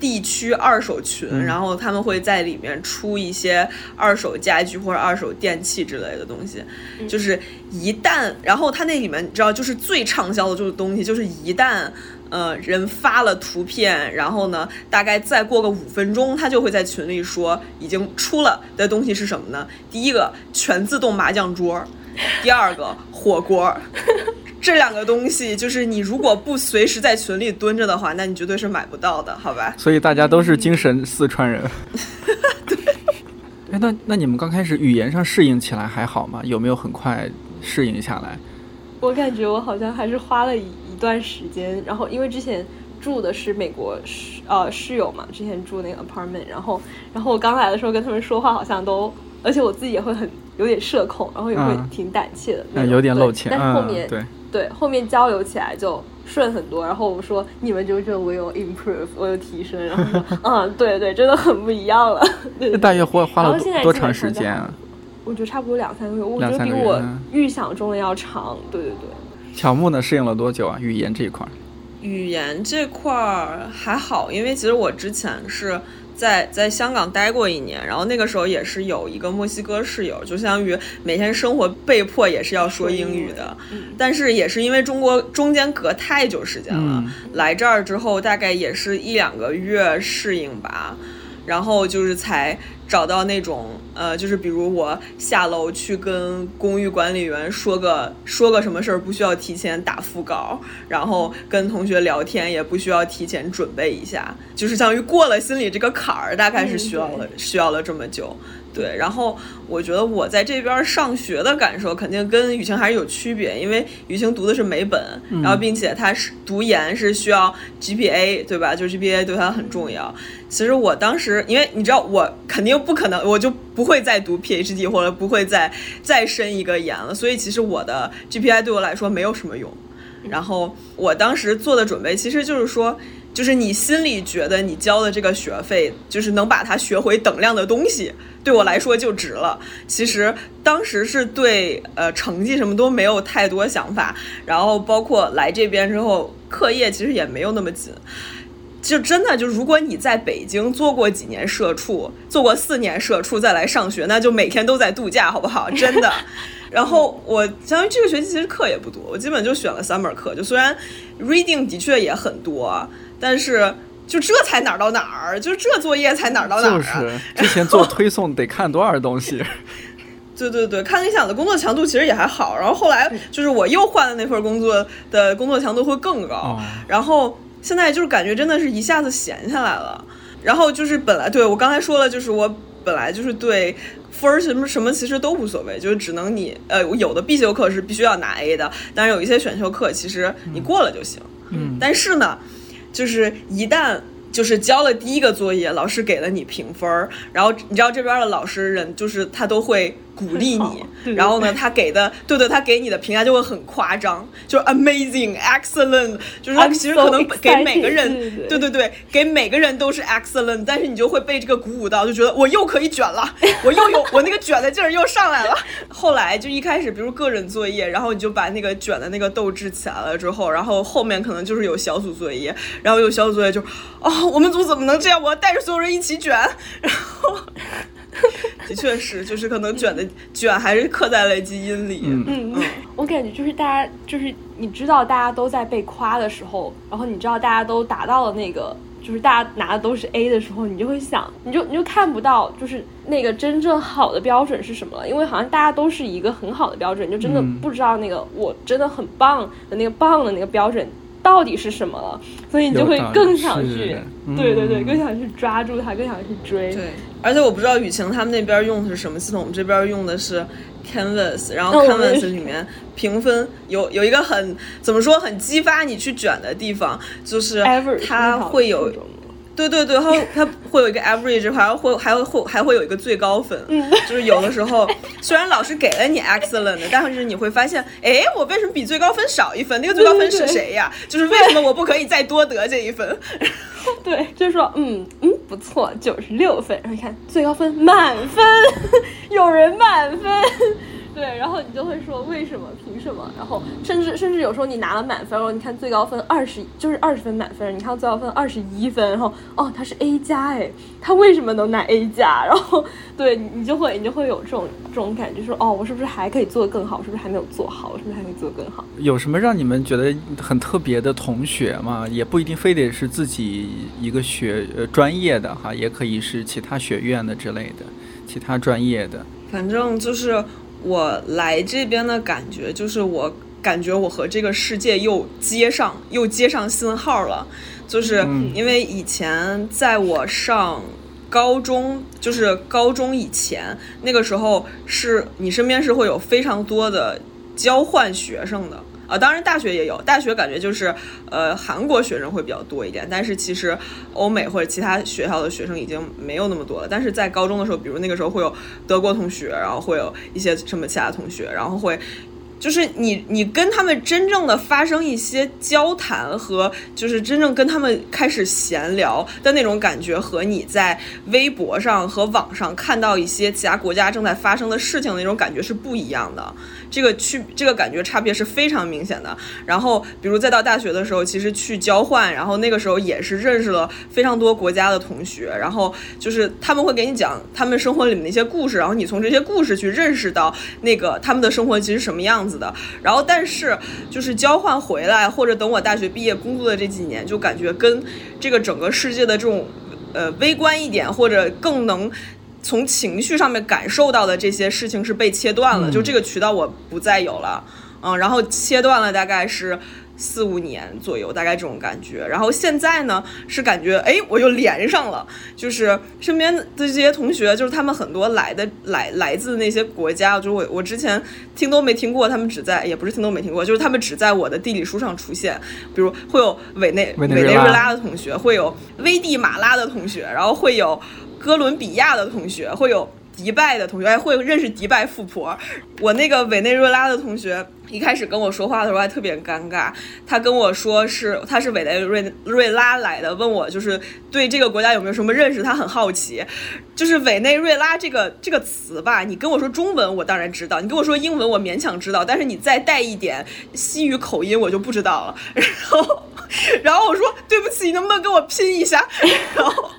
[SPEAKER 3] 地区二手群，
[SPEAKER 1] 嗯
[SPEAKER 3] 然后他们会在里面出一些二手家具或者二手电器之类的东西。就是一旦，然后他那里面你知道，就是最畅销的就是东西，就是一旦。呃，人发了图片，然后呢，大概再过个五分钟，他就会在群里说已经出了的东西是什么呢？第一个全自动麻将桌，第二个火锅，这两个东西就是你如果不随时在群里蹲着的话，那你绝对是买不到的，好吧？
[SPEAKER 1] 所以大家都是精神四川人。对。哎，那那你们刚开始语言上适应起来还好吗？有没有很快适应下来？
[SPEAKER 2] 我感觉我好像还是花了一一段时间，然后因为之前住的是美国室呃室友嘛，之前住那个 apartment，然后然后我刚来的时候跟他们说话好像都，而且我自己也会很有点社恐，然后也会
[SPEAKER 1] 嗯
[SPEAKER 2] 挺胆怯的那
[SPEAKER 1] 有点
[SPEAKER 2] 对
[SPEAKER 1] 露怯。
[SPEAKER 2] 但是后
[SPEAKER 1] 嗯，
[SPEAKER 2] 面、
[SPEAKER 1] 对，
[SPEAKER 2] 对后面交流起来就顺很多，然后我说你们就觉得我有 improve，我有提升，然后说嗯 对对，真的很不一样了，对
[SPEAKER 1] 那大约花花了多多长时间啊？
[SPEAKER 2] 我觉得差不多两三个月，我觉得比我预想中的要长，对对对。
[SPEAKER 1] 乔木呢，适应了多久啊？语言这一块儿？
[SPEAKER 3] 语言这块儿还好，因为其实我之前是在在香港待过一年，然后那个时候也是有一个墨西哥室友，就相当于每天生活被迫也是要说英语的，但是也是因为中国中间隔太久时间了，
[SPEAKER 1] 嗯
[SPEAKER 3] 来这儿之后大概也是一两个月适应吧，然后就是才找到那种呃，就是比如我下楼去跟公寓管理员说个说个什么事儿，不需要提前打腹稿，然后跟同学聊天也不需要提前准备一下，就是相当于过了心里这个坎儿，大概是需要了、需要了这么久。对，然后我觉得我在这边上学的感受肯定跟雨晴还是有区别，因为雨晴读的是美本，然后并且她是读研是需要 GPA，对吧？就 GPA 对她很重要。其实我当时，因为你知道，我肯定不可能，我就不会再读 PhD 或者不会再再申一个研了，所以其实我的 GPA 对我来说没有什么用。然后我当时做的准备其实就是说。就是你心里觉得你交的这个学费，就是能把它学回等量的东西，对我来说就值了。其实当时是对呃成绩什么都没有太多想法，然后包括来这边之后，课业其实也没有那么紧。就真的就如果你在北京做过几年社畜，做过四年社畜再来上学，那就每天都在度假，好不好？真的。然后我相当于这个学期其实课也不多，我基本就选了三门课，就虽然 reading 的确也很多。但是就这才哪儿到哪儿，就这作业才哪儿到哪儿
[SPEAKER 1] 啊！就是之前做推送得看多少东西。
[SPEAKER 3] 对对对，看理想的工作强度其实也还好，然后后来就是我又换的那份工作的工作强度会更高，然后现在就是感觉真的是一下子闲下来了。然后就是本来对我刚才说了，就是我本来就是对分儿什么什么其实都无所谓，就是只能你呃有的必修课是必须要拿 A 的，但是有一些选修课其实你过了就行。
[SPEAKER 1] 嗯，
[SPEAKER 3] 但是呢。就是一旦就是交了第一个作业，老师给了你评分儿，然后你知道这边的老师人就是他都会。鼓励你，然后呢，他给的，对对，他给你的评价就会很夸张，就是 amazing excellent，就是他其实可能给每个人，对对对，给每个人都是 excellent，但是你就会被这个鼓舞到，就觉得我又可以卷了，我又有我那个卷的劲儿又上来了。后来就一开始，比如个人作业，然后你就把那个卷的那个斗志起来了之后，然后后面可能就是有小组作业，然后有小组作业就，哦，我们组怎么能这样？我要带着所有人一起卷，然后。的确是，就是可能卷的卷还是刻在了基因里。
[SPEAKER 2] 嗯嗯，我感觉就是大家就是你知道大家都在被夸的时候，然后你知道大家都达到了那个，就是大家拿的都是 A 的时候，你就会想，你就你就看不到就是那个真正好的标准是什么了，因为好像大家都是一个很好的标准，就真的不知道那个我真的很棒的那个棒的那个标准。到底是什么了？所以你就会更想去，对对对，更想去抓住它，更想去追。
[SPEAKER 3] 对，而且我不知道雨晴他们那边用的是什么系统，我们这边用的是 Canvas，然后 Canvas 里面评分有有一个很怎么说很激发你去卷的地方，就是它会有。对对对，然后它会有一个 average，还会还会会还会有一个最高分，就是有的时候虽然老师给了你 excellent，但是你会发现，哎，我为什么比最高分少一分？那个最高分是谁呀？就是为什么我不可以再多得这一分？
[SPEAKER 2] 对，就是说，嗯嗯，不错，九十六分，然后你看最高分满分，有人满分。对，然后你就会说为什么？凭什么？然后甚至甚至有时候你拿了满分，然后你看最高分二十，就是二十分满分，你看最高分二十一分，然后哦，他是 A 加哎，他为什么能拿 A 加？然后对你就会你就会有这种这种感觉，说哦，我是不是还可以做得更好？是不是还没有做好？我是不是还可以做得更好？
[SPEAKER 1] 有什么让你们觉得很特别的同学吗？也不一定非得是自己一个学呃专业的哈，也可以是其他学院的之类的，其他专业的，
[SPEAKER 3] 反正就是。我来这边的感觉就是，我感觉我和这个世界又接上，又接上信号了。就是因为以前在我上高中，就是高中以前那个时候，是你身边是会有非常多的交换学生的。啊，当然大学也有，大学感觉就是，呃，韩国学生会比较多一点，但是其实欧美或者其他学校的学生已经没有那么多了。但是在高中的时候，比如那个时候会有德国同学，然后会有一些什么其他同学，然后会。就是你，你跟他们真正的发生一些交谈和，就是真正跟他们开始闲聊的那种感觉，和你在微博上和网上看到一些其他国家正在发生的事情的那种感觉是不一样的。这个区，这个感觉差别是非常明显的。然后，比如再到大学的时候，其实去交换，然后那个时候也是认识了非常多国家的同学，然后就是他们会给你讲他们生活里面的一些故事，然后你从这些故事去认识到那个他们的生活其实什么样子。的，然后但是就是交换回来，或者等我大学毕业工作的这几年，就感觉跟这个整个世界的这种呃微观一点，或者更能从情绪上面感受到的这些事情是被切断了，就这个渠道我不再有了，嗯，然后切断了大概是四五年左右，大概这种感觉。然后现在呢，是感觉哎，我又连上了，就是身边的这些同学，就是他们很多来的来来自那些国家，就是我我之前听都没听过，他们只在也不是听都没听过，就是他们只在我的地理书上出现，比如会有委内
[SPEAKER 1] 委内瑞拉。
[SPEAKER 3] 委内瑞拉的同学，会有危地马拉的同学，然后会有哥伦比亚的同学，会有。迪拜的同学，还会认识迪拜富婆。我那个委内瑞拉的同学一开始跟我说话的时候还特别尴尬，他跟我说是他是委内瑞瑞拉来的，问我就是对这个国家有没有什么认识，他很好奇。就是委内瑞拉这个这个词吧，你跟我说中文我当然知道，你跟我说英文我勉强知道，但是你再带一点西语口音我就不知道了。然后，然后我说对不起，你能不能跟我拼一下？然后。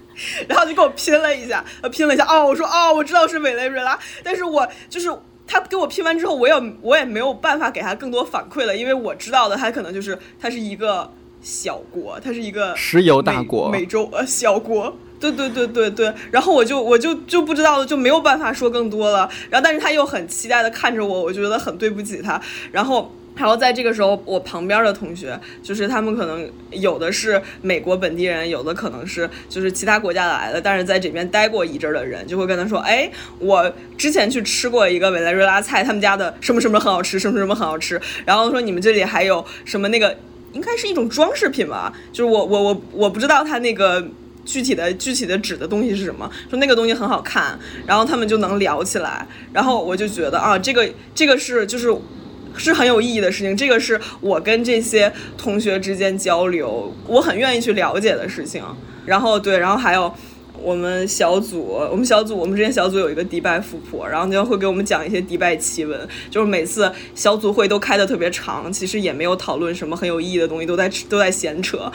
[SPEAKER 3] 然后就给我拼了一下，拼了一下，哦，我说哦，我知道是委内瑞拉，但是我就是他给我拼完之后，我也我也没有办法给他更多反馈了，因为我知道的他可能就是他是一个小国，他是一个
[SPEAKER 1] 石油大国，
[SPEAKER 3] 美洲呃小国，对对对对对，然后我就我就就不知道了，就没有办法说更多了，然后但是他又很期待的看着我，我觉得很对不起他，然后。然后在这个时候，我旁边的同学，就是他们可能有的是美国本地人，有的可能是就是其他国家来的，但是在这边待过一阵的人，就会跟他说：“哎，我之前去吃过一个委内瑞拉菜，他们家的什么什么很好吃，什么什么很好吃。”然后说你们这里还有什么那个应该是一种装饰品吧？就是我我我我不知道它那个具体的具体的指的东西是什么，说那个东西很好看，然后他们就能聊起来，然后我就觉得啊，这个这个是就是。是很有意义的事情，这个是我跟这些同学之间交流，我很愿意去了解的事情。然后对，然后还有我们小组，我们小组，我们之前小组有一个迪拜富婆，然后就会给我们讲一些迪拜奇闻。就是每次小组会都开的特别长，其实也没有讨论什么很有意义的东西，都在都在闲扯。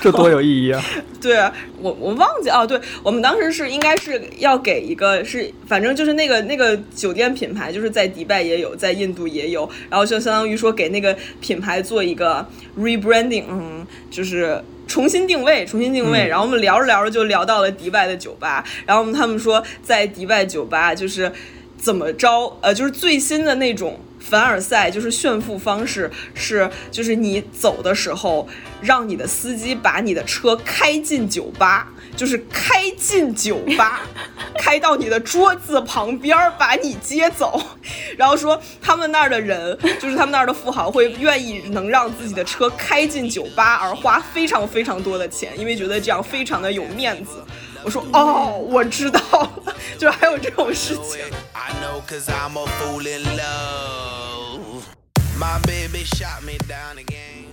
[SPEAKER 1] 这多有意义啊！
[SPEAKER 3] 对啊我我忘记哦，对我们当时是应该是要给一个是，反正就是那个那个酒店品牌，就是在迪拜也有，在印度也有，然后就相当于说给那个品牌做一个 rebranding，嗯，就是重新定位，重新定位。然后我们聊着聊着就聊到了迪拜的酒吧，然后他们说在迪拜酒吧就是怎么着，呃，就是最新的那种。凡尔赛就是炫富方式，是就是你走的时候，让你的司机把你的车开进酒吧，就是开进酒吧，开到你的桌子旁边把你接走，然后说他们那儿的人，就是他们那儿的富豪会愿意能让自己的车开进酒吧而花非常非常多的钱，因为觉得这样非常的有面子。我说哦，我知道，就还有这种事情。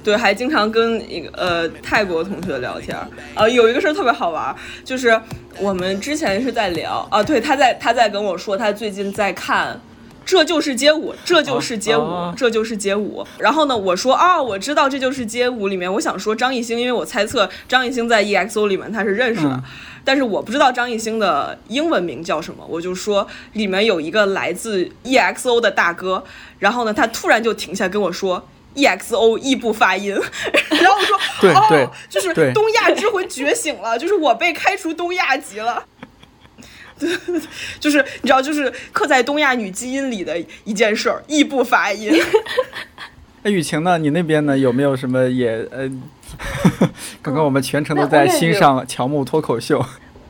[SPEAKER 3] 对，还经常跟一个呃泰国同学聊天儿，呃，有一个事儿特别好玩，就是我们之前是在聊啊，对，他在他在跟我说他最近在看《这就是街舞》，这就是街舞，这就是街舞。然后呢，我说啊，我知道《这就是街舞》里面，我想说张艺兴，因为我猜测张艺兴在 EXO 里面他是认识的。但是我不知道张艺兴的英文名叫什么，我就说里面有一个来自 EXO 的大哥，然后呢，他突然就停下跟我说 EXO 异步发音，然后我说
[SPEAKER 1] 对对
[SPEAKER 3] 哦，就是东亚之魂觉醒了，就是我被开除东亚籍了，对，就是你知道，就是刻在东亚女基因里的一件事儿，异步发音。
[SPEAKER 1] 哎，雨晴呢？你那边呢？有没有什么也呃？刚刚我们全程都在欣赏乔木脱口秀。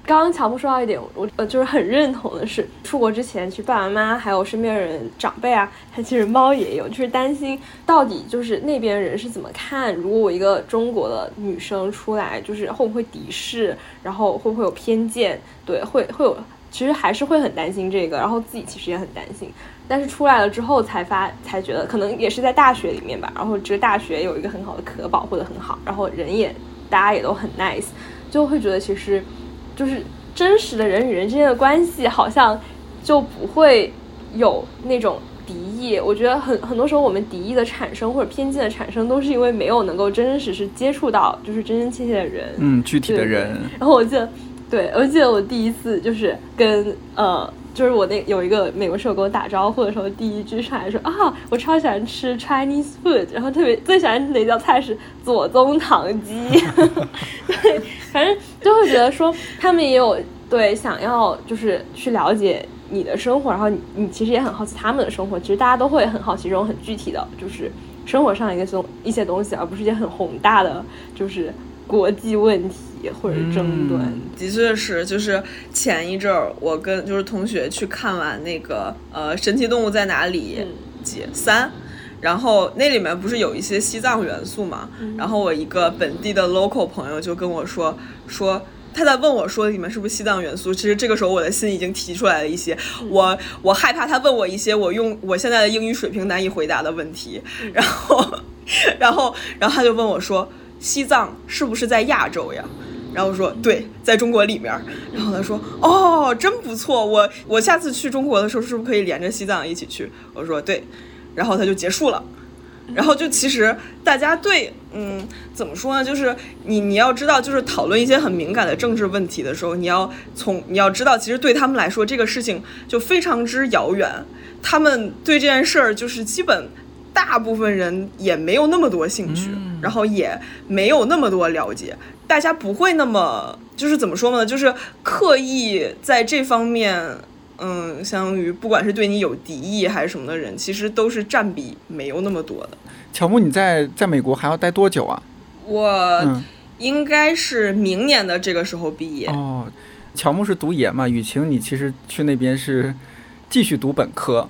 [SPEAKER 2] 刚刚乔木说到一点，我呃就是很认同的是，出国之前，其实爸爸妈妈还有身边人长辈啊，他其实猫也有，就是担心到底就是那边人是怎么看，如果我一个中国的女生出来，就是会不会敌视，然后会不会有偏见？对，会会有，其实还是会很担心这个，然后自己其实也很担心。但是出来了之后才发才觉得，可能也是在大学里面吧。然后这个大学有一个很好的可，保护的很好，然后人也大家也都很 nice，就会觉得其实就是真实的人与人之间的关系，好像就不会有那种敌意。我觉得很很多时候我们敌意的产生或者偏见的产生，都是因为没有能够真真实实接触到就是真真切切的人，
[SPEAKER 1] 嗯，具体的人。
[SPEAKER 2] 然后我记得，对我记得我第一次就是跟呃。就是我那有一个美国室友跟我打招呼的时候，第一句上来说啊，我超喜欢吃 Chinese food，然后特别最喜欢哪道菜是左宗棠鸡，对，反正就会觉得说他们也有对想要就是去了解你的生活，然后你你其实也很好奇他们的生活，其实大家都会很好奇这种很具体的就是生活上一个东一些东西，而不是一些很宏大的就是国际问题或者争端。
[SPEAKER 1] 嗯
[SPEAKER 3] 的确是，就是前一阵儿我跟就是同学去看完那个呃《神奇动物在哪里》
[SPEAKER 2] 嗯
[SPEAKER 3] 几三，然后那里面不是有一些西藏元素嘛？
[SPEAKER 2] 嗯
[SPEAKER 3] 然后我一个本地的 local 朋友就跟我说说。他在问我说里面是不是西藏元素？其实这个时候我的心已经提出来了一些，我我害怕他问我一些我用我现在的英语水平难以回答的问题，然后 然后然后他就问我说西藏是不是在亚洲呀？然后我说对，在中国里面。然后他说哦，真不错，我我下次去中国的时候是不是可以连着西藏一起去？我说对，然后他就结束了。然后就其实大家对，嗯，怎么说呢？就是你你要知道，就是讨论一些很敏感的政治问题的时候，你要从你要知道，其实对他们来说，这个事情就非常之遥远。他们对这件事儿就是基本大部分人也没有那么多兴趣，然后也没有那么多了解，大家不会那么就是怎么说呢？就是刻意在这方面。嗯，相当于不管是对你有敌意还是什么的人，其实都是占比没有那么多的。
[SPEAKER 1] 乔木，你在在美国还要待多久啊？
[SPEAKER 3] 我
[SPEAKER 1] 嗯，
[SPEAKER 3] 应该是明年的这个时候毕业。
[SPEAKER 1] 哦，乔木是读研嘛？雨晴，你其实去那边是继续读本科。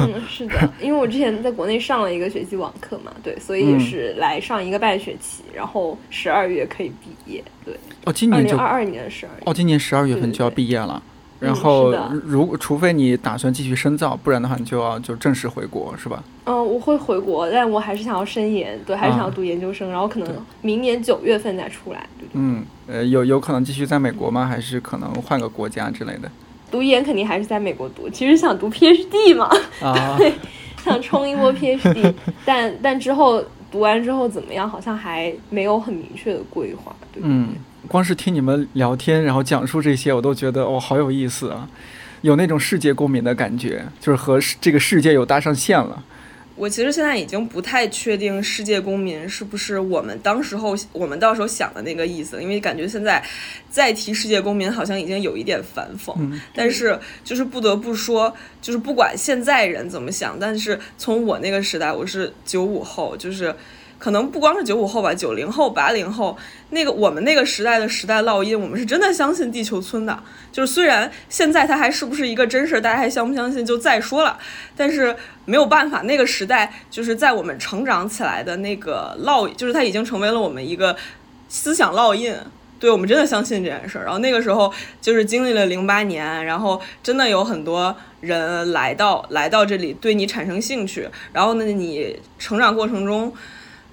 [SPEAKER 2] 嗯，是的，因为我之前在国内上了一个学期网课嘛，对，所以是来上一个半学期，然后十二月可以毕业，对，
[SPEAKER 1] 哦，今年就
[SPEAKER 2] 二二二年的十二月。
[SPEAKER 1] 哦，今年十二月份就要毕业了。然
[SPEAKER 2] 嗯
[SPEAKER 1] 后如除非你打算继续深造，不然的话，你就要就正式回国，是吧？
[SPEAKER 2] 嗯，我会回国，但我还是想要深研，对，还是想要
[SPEAKER 1] 啊
[SPEAKER 2] 读研究生，然后可能明年九月份再出来，对对。
[SPEAKER 1] 嗯，呃，有有可能继续在美国吗？还是可能换个国家之类的？
[SPEAKER 2] 读研肯定还是在美国读，其实想读 PhD 嘛，
[SPEAKER 1] 啊，
[SPEAKER 2] 想冲一波 PhD，但但之后读完之后怎么样，好像还没有很明确的规划，对。
[SPEAKER 1] 嗯，光是听你们聊天，然后讲述这些，我都觉得哦，好有意思啊，有那种世界共鸣的感觉，就是和世这个世界有搭上线了。
[SPEAKER 3] 我其实现在已经不太确定世界公民是不是我们当时候我们到时候想的那个意思，因为感觉现在再提世界公民好像已经有一点反讽。
[SPEAKER 1] 嗯
[SPEAKER 3] 但是就是不得不说，就是不管现在人怎么想，但是从我那个时代，我是九五后，就是可能不光是九五后吧，九零后、八零后，那个我们那个时代的时代烙印，我们是真的相信地球村的。就是虽然现在它还是不是一个真事儿，大家还相不相信就再说了，但是没有办法，那个时代就是在我们成长起来的那个烙，就是它已经成为了我们一个思想烙印。对我们真的相信这件事儿，然后那个时候就是经历了零八年，然后真的有很多人来到来到这里，对你产生兴趣，然后呢，你成长过程中，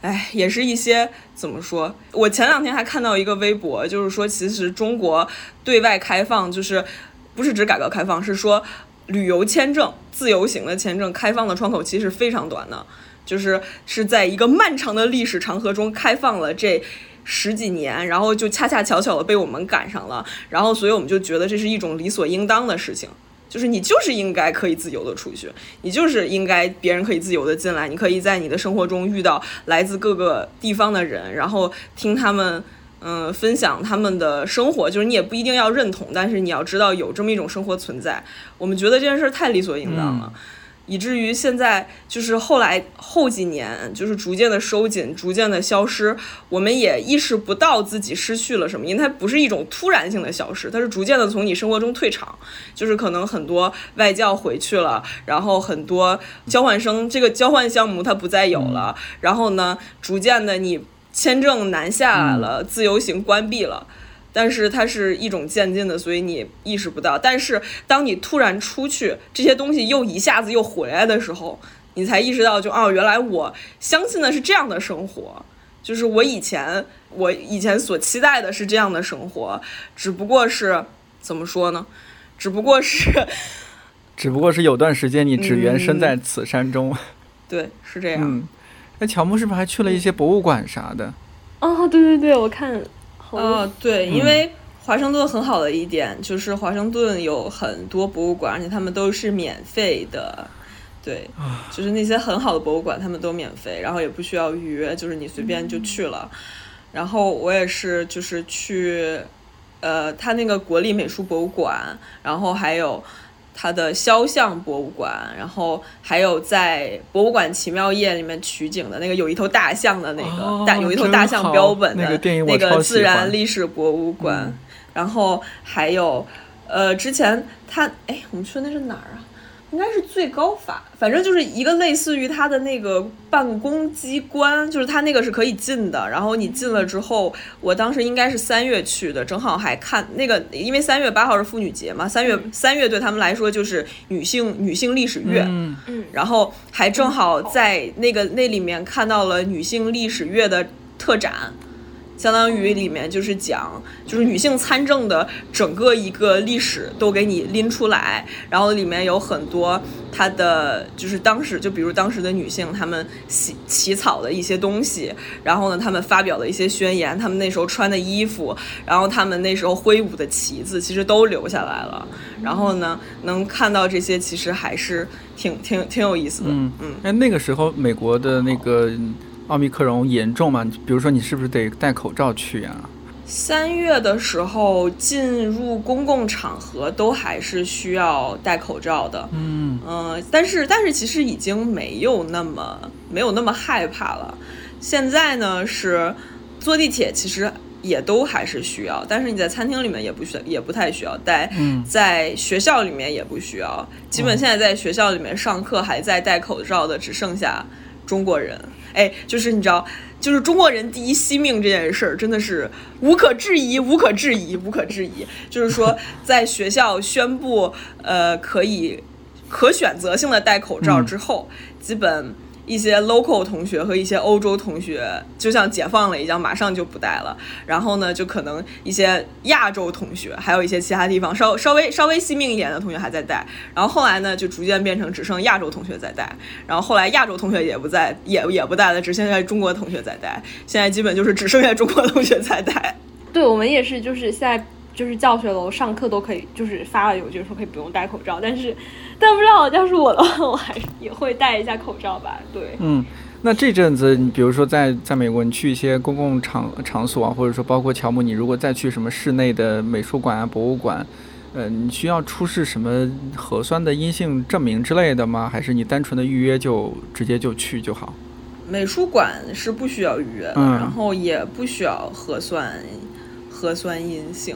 [SPEAKER 3] 哎，也是一些怎么说？我前两天还看到一个微博，就是说其实中国对外开放，就是不是指改革开放，是说旅游签证、自由行的签证开放的窗口期是非常短的，就是是在一个漫长的历史长河中开放了这。十几年，然后就恰恰巧巧的被我们赶上了，然后所以我们就觉得这是一种理所应当的事情，就是你就是应该可以自由的出去，你就是应该别人可以自由的进来，你可以在你的生活中遇到来自各个地方的人，然后听他们。嗯，分享他们的生活，就是你也不一定要认同，但是你要知道有这么一种生活存在。我们觉得这件事儿太理所应当了。以至于现在就是后来后几年，就是逐渐的收紧，逐渐的消失，我们也意识不到自己失去了什么，因为它不是一种突然性的消失，它是逐渐的从你生活中退场，就是可能很多外教回去了，然后很多交换生这个交换项目它不再有了，然后呢，逐渐的你签证难下了，自由行关闭了。但是它是一种渐进的，所以你意识不到。但是当你突然出去，这些东西又一下子又回来的时候，你才意识到就，哦，原来我相信的是这样的生活，就是我以前我以前所期待的是这样的生活，只不过是怎么说呢？只不过是
[SPEAKER 1] 只不过是有段时间你只缘身
[SPEAKER 3] 嗯
[SPEAKER 1] 在此山中。
[SPEAKER 3] 对，是这样。
[SPEAKER 1] 嗯，那乔木是不是还去了一些博物馆啥的？
[SPEAKER 2] 哦，对对对，我看
[SPEAKER 3] 哦，对，
[SPEAKER 1] 嗯
[SPEAKER 3] 因为华盛顿很好的一点就是华盛顿有很多博物馆，而且他们都是免费的。对，就是那些很好的博物馆，他们都免费，然后也不需要预约，就是你随便就去了。然后我也是，就是去，呃，他那个国立美术博物馆，然后还有它的肖像博物馆，然后还有在博物馆奇妙夜里面取景的那个有一头大象的那个、
[SPEAKER 1] 哦
[SPEAKER 3] 大有一头大象标本的
[SPEAKER 1] 那个电影
[SPEAKER 3] 那个自然历史博物馆，
[SPEAKER 1] 嗯。
[SPEAKER 3] 然后还有呃之前他哎我们去的那是哪儿啊？应该是最高法，反正就是一个类似于它的那个办公机关，就是它那个是可以进的。然后你进了之后，我当时应该是三月去的，正好还看那个，因为三月八号是妇女节嘛，三月三月对他们来说就是女性女性历史月，
[SPEAKER 1] 嗯
[SPEAKER 2] 嗯，
[SPEAKER 3] 然后还正好在那个那里面看到了女性历史月的特展，相当于里面就是讲就是女性参政的整个一个历史都给你拎出来，然后里面有很多她的就是当时就比如当时的女性她们起起草的一些东西，然后呢她们发表的一些宣言，她们那时候穿的衣服，然后她们那时候挥舞的旗子，其实都留下来了。然后呢，能看到这些其实还是挺挺挺有意思的。
[SPEAKER 1] 嗯
[SPEAKER 3] 嗯
[SPEAKER 1] 哎，那个时候美国的那个奥密克戎严重吗？比如说你是不是得戴口罩去呀、
[SPEAKER 3] 三月的时候进入公共场合都还是需要戴口罩的。
[SPEAKER 1] 嗯
[SPEAKER 3] 嗯，但是但是其实已经没有那么没有那么害怕了。现在呢是坐地铁，其实也都还是需要，但是你在餐厅里面也不需也不太需要戴，
[SPEAKER 1] 嗯
[SPEAKER 3] 在学校里面也不需要。基本现在在学校里面上课还在戴口罩的只剩下中国人。哎，就是你知道。就是中国人第一惜命这件事儿，真的是无可置疑，无可置疑，无可置疑。就是说，在学校宣布呃可以可选择性的戴口罩之后，基本一些 local 同学和一些欧洲同学就像解放了一样，马上就不戴了。然后呢，就可能一些亚洲同学，还有一些其他地方稍稍微稍微惜命一点的同学还在戴。然后后来呢，就逐渐变成只剩亚洲同学在戴。然后后来亚洲同学也不在，也也不戴了，只剩下中国同学在戴。现在基本就是只剩下中国同学在戴。
[SPEAKER 2] 对我们也是，就是现在就是教学楼上课都可以，就是发了邮件说可以不用戴口罩，但是但不知道要是我的话，我还是也会戴一下口罩吧。对，
[SPEAKER 1] 嗯。那这阵子，你比如说在在美国，你去一些公共场场所啊，或者说包括乔木，你如果再去什么室内的美术馆啊、博物馆，呃，你需要出示什么核酸的阴性证明之类的吗？还是你单纯的预约就直接就去就好？
[SPEAKER 3] 美术馆是不需要预约的，
[SPEAKER 1] 嗯
[SPEAKER 3] 然后也不需要核酸核酸阴性。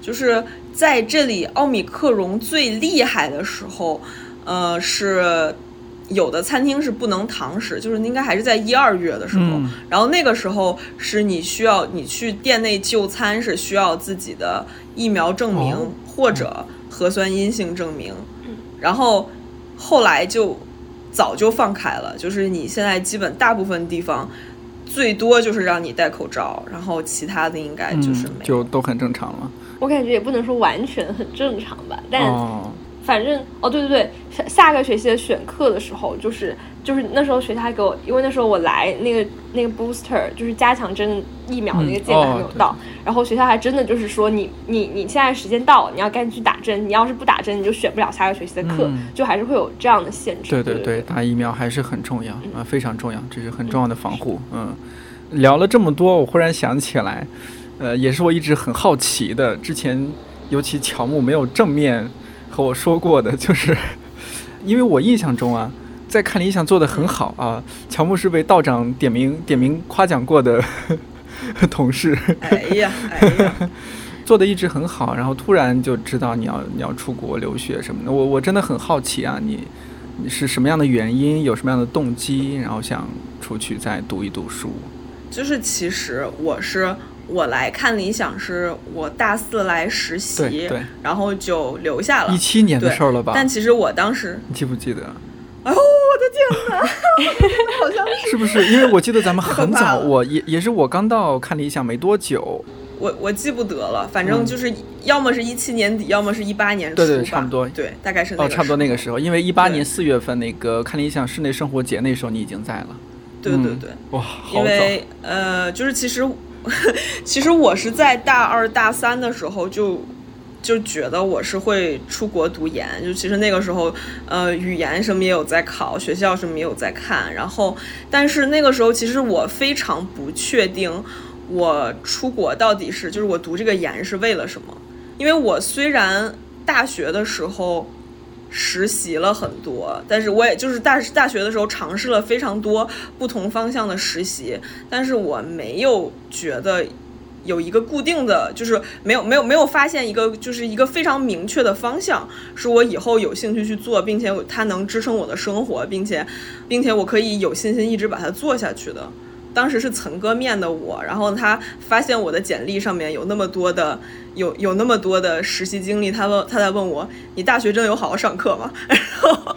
[SPEAKER 3] 就是在这里，奥米克戎最厉害的时候，呃，是有的餐厅是不能堂食，就是应该还是在一二月的时候。
[SPEAKER 1] 嗯
[SPEAKER 3] 然后那个时候是你需要你去店内就餐是需要自己的疫苗证明、
[SPEAKER 1] 哦
[SPEAKER 3] 或者核酸阴性证明。然后后来就早就放开了，就是你现在基本大部分地方最多就是让你戴口罩，然后其他的应该就是
[SPEAKER 1] 嗯
[SPEAKER 3] 没有。
[SPEAKER 1] 就都很正常了。
[SPEAKER 2] 我感觉也不能说完全很正常吧，但
[SPEAKER 1] 哦，
[SPEAKER 2] 反正哦，对对对，下下个学期的选课的时候，就是就是那时候学校还给我，因为那时候我来那个那个 booster 就是加强针疫苗那个
[SPEAKER 1] 嗯
[SPEAKER 2] 件还没有
[SPEAKER 1] 哦
[SPEAKER 2] 到，然后学校还真的就是说你你你现在时间到了，你要赶紧去打针，你要是不打针你就选不了下个学期的课，
[SPEAKER 1] 嗯
[SPEAKER 2] 就还是会有这样的限制。
[SPEAKER 1] 对
[SPEAKER 2] 对
[SPEAKER 1] 对对，打疫苗还是很重要啊，非常重要，这是很重要的防护。嗯，聊了这么多，我忽然想起来，呃，也是我一直很好奇的，之前尤其乔木没有正面和我说过的，就是因为我印象中啊，在看理想做的很好啊，乔木是被道长点名点名夸奖过的 同事。
[SPEAKER 3] 哎呀，哎呀，
[SPEAKER 1] 做的一直很好，然后突然就知道你要你要出国留学什么的，我我真的很好奇啊，你你是什么样的原因，有什么样的动机，然后想出去再读一读书？
[SPEAKER 3] 就是其实我是我来看理想是我大四来实习，
[SPEAKER 1] 对对。
[SPEAKER 3] 然后就留下了。
[SPEAKER 1] 一。七年的事儿了吧？
[SPEAKER 3] 但其实我当时，
[SPEAKER 1] 你记不记得？
[SPEAKER 3] 哎呦我的天哪，好像是
[SPEAKER 1] 是不是？因为我记得咱们很早，我也也是我刚到看理想没多久，
[SPEAKER 3] 我我记不得了，反正就是要么是一七年底，要么是一八年初，
[SPEAKER 1] 对对差不多。
[SPEAKER 3] 对，大概是那
[SPEAKER 1] 哦，差不多那个
[SPEAKER 3] 时
[SPEAKER 1] 时候，因为一八年四月份那个看理想室内生活节那时候你已经在了，
[SPEAKER 3] 候，对对
[SPEAKER 1] 嗯。
[SPEAKER 3] 对，
[SPEAKER 1] 哇，好早，
[SPEAKER 3] 因为呃，就是其实 其实我是在大二大三的时候就。就觉得我是会出国读研，就其实那个时候，呃，语言什么也有在考，学校什么也有在看，然后，但是那个时候其实我非常不确定，我出国到底是就是我读这个研是为了什么，因为我虽然大学的时候实习了很多，但是我也就是大大学的时候尝试了非常多不同方向的实习，但是我没有觉得有一个固定的，就是没有没有没有发现一个就是一个非常明确的方向，是我以后有兴趣去做，并且它能支撑我的生活，并且并且我可以有信心一直把它做下去的。当时是曾哥面的我，然后他发现我的简历上面有那么多的有有那么多的实习经历，他问他在问我，你大学真的有好好上课吗？然后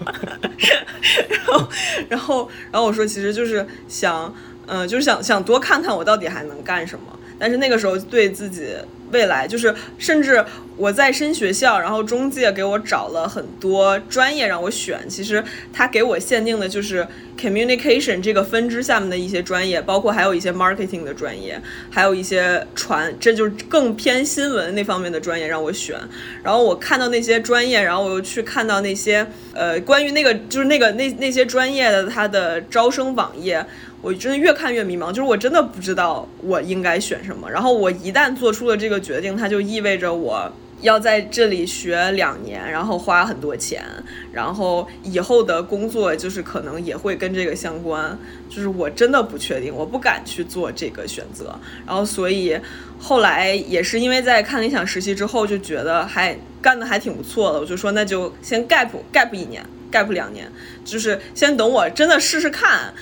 [SPEAKER 3] 然后然后然后我说其实就是想，嗯、就是想想多看看我到底还能干什么。但是那个时候对自己未来，就是甚至我在申学校，然后中介给我找了很多专业让我选。其实他给我限定的就是 communication 这个分支下面的一些专业，包括还有一些 marketing 的专业，还有一些传，这就是更偏新闻那方面的专业让我选。然后我看到那些专业，然后我又去看到那些呃关于那个就是那个那那些专业的它的招生网页。我真的越看越迷茫，就是我真的不知道我应该选什么。然后我一旦做出了这个决定，它就意味着我要在这里学两年，然后花很多钱，然后以后的工作就是可能也会跟这个相关。就是我真的不确定，我不敢去做这个选择。然后所以后来也是因为在看理想实习之后，就觉得还干的还挺不错的，我就说那就先 gap gap 一年，gap 两年，就是先等我真的试试看。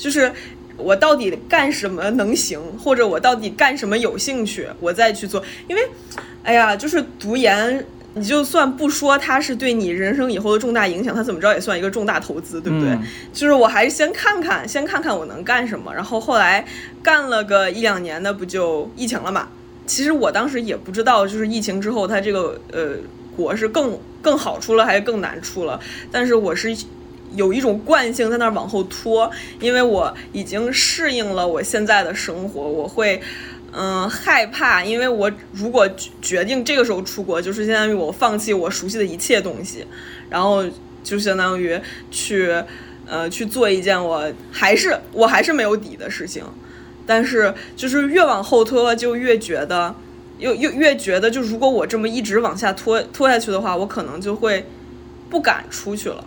[SPEAKER 3] 就是我到底干什么能行，或者我到底干什么有兴趣，我再去做。因为，哎呀，就是读研，你就算不说它是对你人生以后的重大影响，它怎么着也算一个重大投资，对不对？
[SPEAKER 1] 嗯
[SPEAKER 3] 就是我还是先看看，先看看我能干什么。然后后来干了个一两年的，不就疫情了嘛？其实我当时也不知道，就是疫情之后它这个呃国是更更好出了还是更难出了，但是我是。有一种惯性在那儿往后拖，因为我已经适应了我现在的生活，我会，嗯、害怕，因为我如果决决定这个时候出国，就是相当于我放弃我熟悉的一切东西，然后就相当于去，呃，去做一件我还是我还是没有底的事情，但是就是越往后拖，就越觉得，又又越觉得，就如果我这么一直往下拖拖下去的话，我可能就会不敢出去了。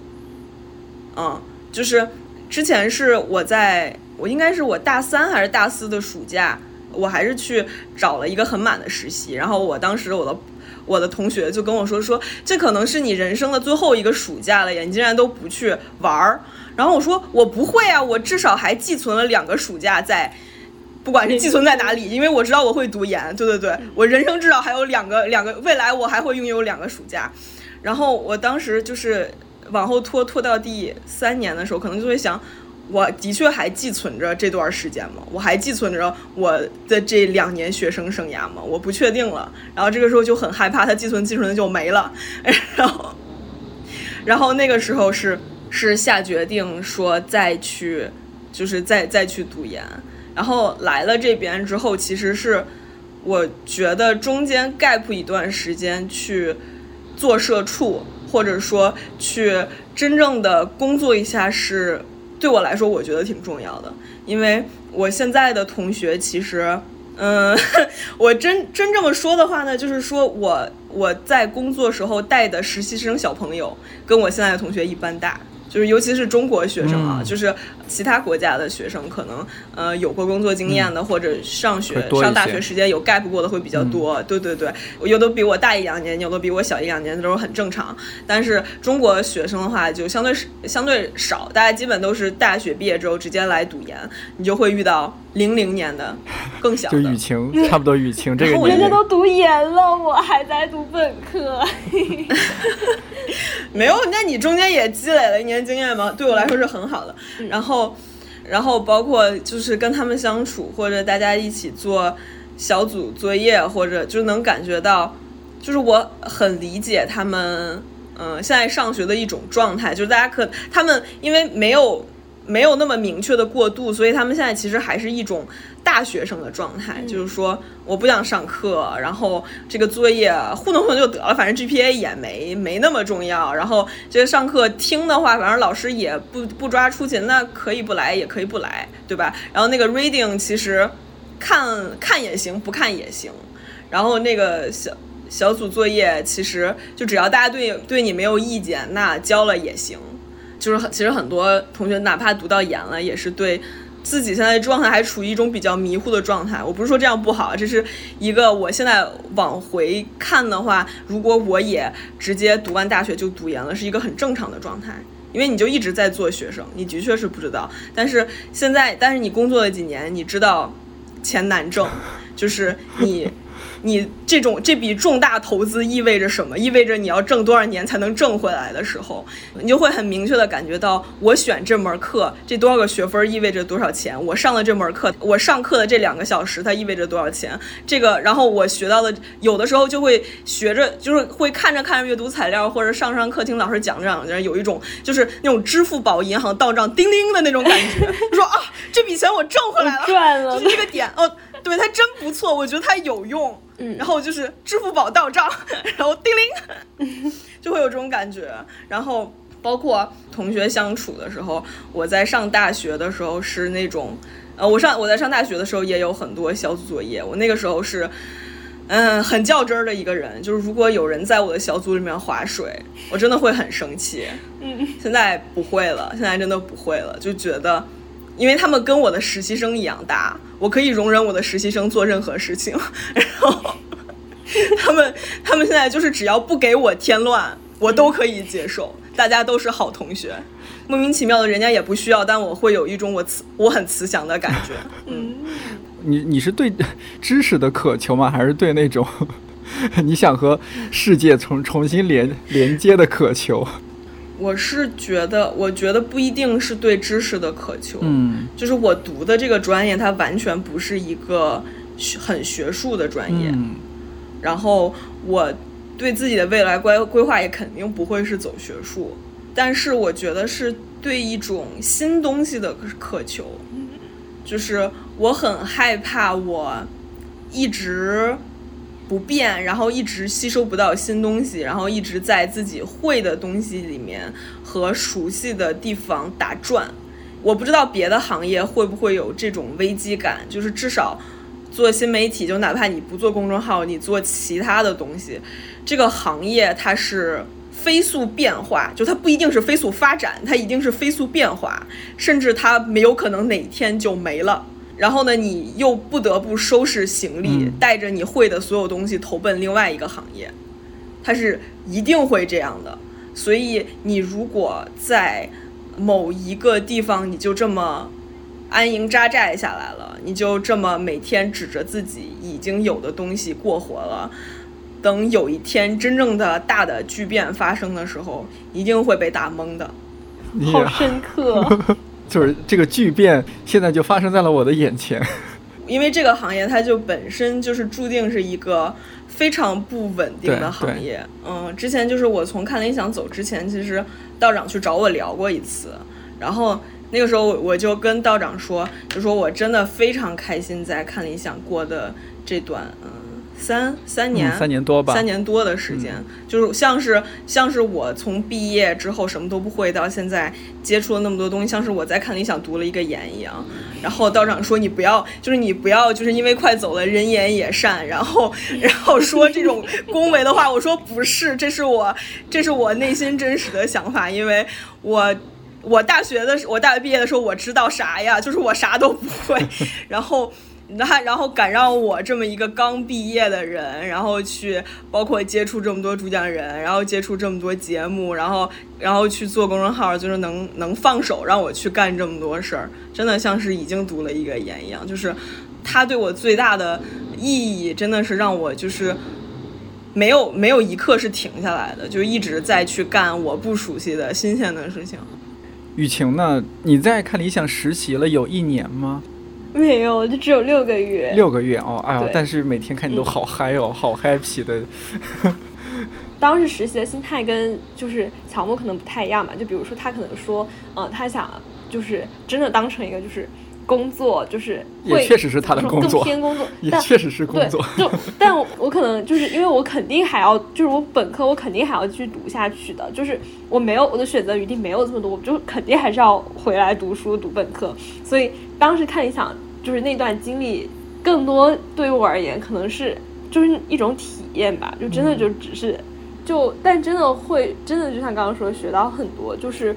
[SPEAKER 3] 嗯，就是之前是我在我应该是我大三还是大四的暑假，我还是去找了一个很满的实习，然后我当时我的。我的同学就跟我说说，这可能是你人生的最后一个暑假了呀，你竟然都不去玩儿。然后我说我不会啊，我至少还寄存了两个暑假在，不管是寄存在哪里，因为我知道我会读研，对对对，我人生至少还有两个两个，未来我还会拥有两个暑假。然后我当时就是往后拖拖到第三年的时候，可能就会想，我的确还寄存着这段时间吗？我还寄存着我的这两年学生生涯吗？我不确定了。然后这个时候就很害怕，它寄存寄存的就没了。然后，然后那个时候是是下决定说再去，就是再再去读研。然后来了这边之后，其实是我觉得中间 gap 一段时间去做社畜，或者说去真正的工作一下是对我来说，我觉得挺重要的，因为我现在的同学其实。嗯，我真真这么说的话呢，就是说我我在工作时候带的实习生小朋友，跟我现在的同学一般大，就是尤其是中国学生啊，
[SPEAKER 1] 嗯
[SPEAKER 3] 就是其他国家的学生，可能呃有过工作经验的，或者上学上大学时间有 gap 过的会比较多。对对对，有的比我大一两年，有的比我小一两年，这都是很正常。但是中国学生的话，就相对相对少，大家基本都是大学毕业之后直接来读研，你就会遇到零零年的更小的
[SPEAKER 1] 就雨。晴，差不多雨晴这个年龄。
[SPEAKER 2] 人家都读研了，我还在读本科。
[SPEAKER 3] 没有，那你中间也积累了一年经验嘛，对我来说是很好的。然后，然后包括就是跟他们相处，或者大家一起做小组作业，或者就能感觉到，就是我很理解他们，嗯、现在上学的一种状态，就是大家可他们因为没有没有那么明确的过渡，所以他们现在其实还是一种大学生的状态，就是说我不想上课，然后这个作业糊弄糊弄就得了，反正 GPA 也没没那么重要，然后这个上课听的话，反正老师也不不抓出勤，那可以不来也可以不来，对吧？然后那个 reading 其实看看也行，不看也行，然后那个小。小组作业其实就只要大家对对你没有意见，那交了也行。就是其实很多同学哪怕读到研了，也是对自己现在状态还处于一种比较迷糊的状态。我不是说这样不好，这是一个我现在往回看的话，如果我也直接读完大学就读研了，是一个很正常的状态。因为你就一直在做学生，你的确是不知道。但是现在，但是你工作了几年，你知道钱难挣，就是你。你这种这笔重大投资意味着什么？意味着你要挣多少年才能挣回来的时候，你就会很明确的感觉到，我选这门课，这多少个学分意味着多少钱？我上了这门课，我上课的这两个小时，它意味着多少钱？这个，然后我学到的，有的时候就会学着，就是会看着看着阅读材料，或者上上课听老师讲着讲着，有一种就是那种支付宝银行到账叮叮的那种感觉，说啊，这笔钱我挣回来了，
[SPEAKER 2] 赚了，
[SPEAKER 3] 就是这个点哦。对它真不错，我觉得它有用。
[SPEAKER 2] 嗯，
[SPEAKER 3] 然后就是支付宝到账，然后叮铃，就会有这种感觉。然后包括同学相处的时候，我在上大学的时候是那种，呃，我上我在上大学的时候也有很多小组作业。我那个时候是，嗯，很较真儿的一个人，就是如果有人在我的小组里面划水，我真的会很生气。
[SPEAKER 2] 嗯，
[SPEAKER 3] 现在不会了，现在真的不会了，就觉得。因为他们跟我的实习生一样大，我可以容忍我的实习生做任何事情，然后他们他们现在就是只要不给我添乱，我都可以接受，大家都是好同学，莫名其妙的人家也不需要，但我会有一种我慈我很慈祥的感觉。嗯，
[SPEAKER 1] 你你是对知识的渴求吗？还是对那种 你想和世界重重新连连接的渴求？
[SPEAKER 3] 我是觉得，我觉得不一定是对知识的渴求，
[SPEAKER 1] 嗯，
[SPEAKER 3] 就是我读的这个专业，它完全不是一个很学术的专业，
[SPEAKER 1] 嗯，
[SPEAKER 3] 然后我对自己的未来规规划也肯定不会是走学术，但是我觉得是对一种新东西的渴求，就是我很害怕我一直。不变，然后一直吸收不到新东西，然后一直在自己会的东西里面和熟悉的地方打转。我不知道别的行业会不会有这种危机感，就是至少做新媒体，就哪怕你不做公众号，你做其他的东西，这个行业它是飞速变化，就它不一定是飞速发展，它一定是飞速变化，甚至它没有可能哪天就没了。然后呢，你又不得不收拾行李，带着你会的所有东西投奔另外一个行业，它是一定会这样的。所以，你如果在某一个地方，你就这么安营扎寨下来了，你就这么每天指着自己已经有的东西过活了，等有一天真正的大的巨变发生的时候，一定会被打懵的。
[SPEAKER 2] 好深刻。
[SPEAKER 1] 就是这个巨变，现在就发生在了我的眼前。
[SPEAKER 3] 因为这个行业，它就本身就是注定是一个非常不稳定的行业。嗯，之前就是我从看理想走之前，其实道长去找我聊过一次，然后那个时候我就跟道长说，就说我真的非常开心在看理想过的这段，嗯。三三年，
[SPEAKER 1] 三年多吧，
[SPEAKER 3] 三年多的时间，就是像是像是我从毕业之后什么都不会，到现在接触了那么多东西，像是我在看理想读了一个研一样。然后道长说你不要，就是你不要，就是因为快走了，人言也善，然后然后说这种恭维的话。我说不是，这是我这是我内心真实的想法，因为我我大学的时我大学毕业的时候我知道啥呀，就是我啥都不会，然后。那然后敢让我这么一个刚毕业的人，然后去包括接触这么多主讲人，然后接触这么多节目，然后然后去做公众号，就是能能放手让我去干这么多事儿，真的像是已经读了一个研一样。就是他对我最大的意义，真的是让我就是没有没有一刻是停下来的，就一直在去干我不熟悉的新鲜的事情。
[SPEAKER 1] 雨晴呢？你在看理想实习了有一年吗？
[SPEAKER 2] 没有，就只有六个月。
[SPEAKER 1] 六个月哦，哎呦！但是每天看你都好嗨哦，好 happy 的。
[SPEAKER 2] 当时实习的心态跟就是乔木可能不太一样吧，就比如说他可能说，嗯，他想就是真的当成一个就是。工作就是
[SPEAKER 1] 也确实是他的工作，
[SPEAKER 2] 更偏工作，
[SPEAKER 1] 也确实是工作。
[SPEAKER 2] 就但我可能就是因为我肯定还要，就是我本科我肯定还要继续读下去的，就是我没有我的选择余地没有这么多，我就肯定还是要回来读书读本科。所以当时看理想，就是那段经历，更多对于我而言可能是就是一种体验吧，就真的就只是，就但真的会真的就像刚刚说，学到很多。就是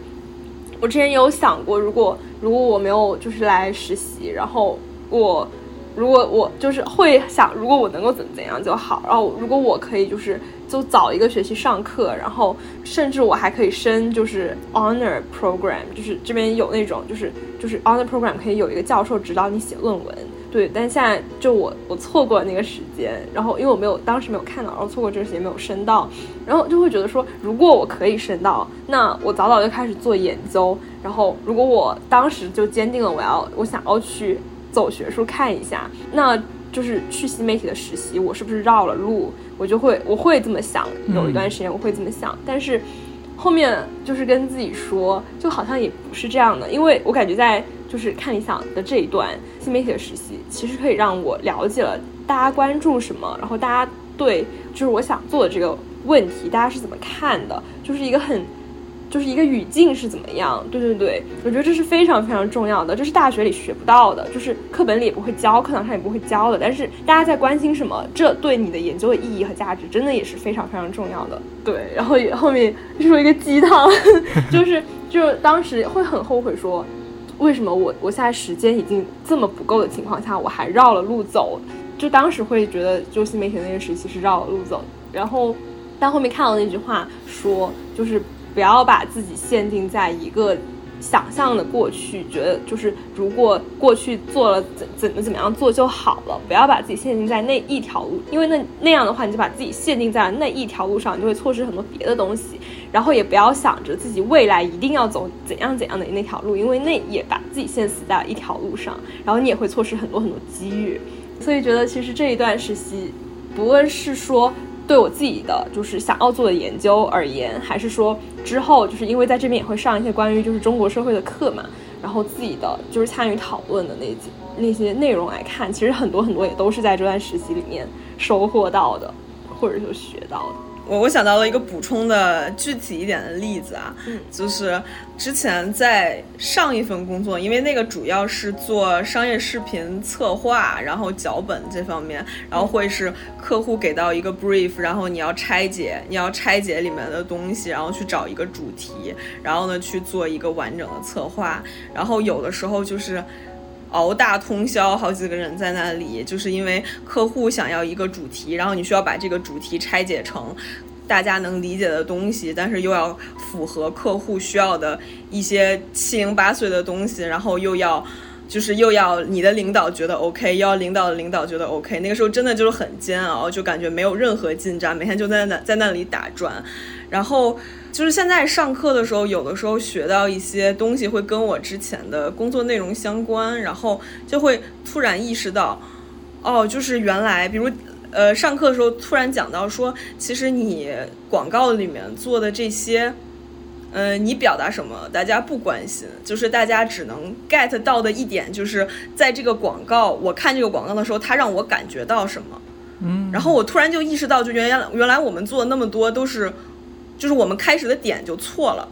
[SPEAKER 2] 我之前有想过，如果如果我没有就是来实习，然后我如果我就是会想，如果我能够怎么怎样就好。然后如果我可以就是就早一个学期上课，然后甚至我还可以升就是 honor program，就是这边有那种就是就是 honor program 可以有一个教授指导你写论文。对，但现在就我我错过了那个时间，然后因为我没有当时没有看到，然后错过这个时间没有升到，然后就会觉得说，如果我可以升到，那我早早就开始做研究，然后如果我当时就坚定了我要我想要去走学术看一下，那就是去新媒体的实习，我是不是绕了路？我就会我会这么想，有一段时间我会这么想，但是后面就是跟自己说，就好像也不是这样的，因为我感觉在。就是看理想的这一段新媒体的实习，其实可以让我了解了大家关注什么，然后大家对就是我想做的这个问题，大家是怎么看的，就是一个很，就是一个语境是怎么样。对对对，我觉得这是非常非常重要的，这是大学里学不到的，就是课本里也不会教，课堂上也不会教的。但是大家在关心什么，这对你的研究的意义和价值，真的也是非常非常重要的。对，然后后面说一个鸡汤，就是就当时会很后悔说。为什么我我现在时间已经这么不够的情况下，我还绕了路走？就当时会觉得，就新媒体那个时期是绕了路走。然后，但后面看到那句话说，就是不要把自己限定在一个。想象的过去，觉得就是如果过去做了怎怎么怎么样做就好了，不要把自己限定在那一条路，因为那那样的话，你就把自己限定在了那一条路上，你就会错失很多别的东西。然后也不要想着自己未来一定要走怎样怎样的那条路，因为那也把自己限死在一条路上，然后你也会错失很多很多机遇。所以觉得其实这一段实习，不论是说。对我自己的就是想要做的研究而言，还是说之后就是因为在这边也会上一些关于就是中国社会的课嘛，然后自己的就是参与讨论的那几那些内容来看，其实很多很多也都是在这段实习里面收获到的，或者说学到的。
[SPEAKER 3] 我我想到了一个补充的具体一点的例子啊，就是之前在上一份工作，因为那个主要是做商业视频策划，然后脚本这方面，然后会是客户给到一个 brief，然后你要拆解，你要拆解里面的东西，然后去找一个主题，然后呢去做一个完整的策划，然后有的时候就是。熬大通宵，好几个人在那里，就是因为客户想要一个主题，然后你需要把这个主题拆解成大家能理解的东西，但是又要符合客户需要的一些七零八碎的东西，然后又要就是又要你的领导觉得 OK，又要领导的领导觉得 OK，那个时候真的就是很煎熬，就感觉没有任何进展，每天就在那在那里打转，然后。就是现在上课的时候，有的时候学到一些东西会跟我之前的工作内容相关，然后就会突然意识到，哦，就是原来，比如，呃，上课的时候突然讲到说，其实你广告里面做的这些，呃，你表达什么，大家不关心，就是大家只能 get 到的一点，就是在这个广告，我看这个广告的时候，它让我感觉到什么，
[SPEAKER 1] 嗯，
[SPEAKER 3] 然后我突然就意识到，就原来原来我们做的那么多都是。就是我们开始的点就错了，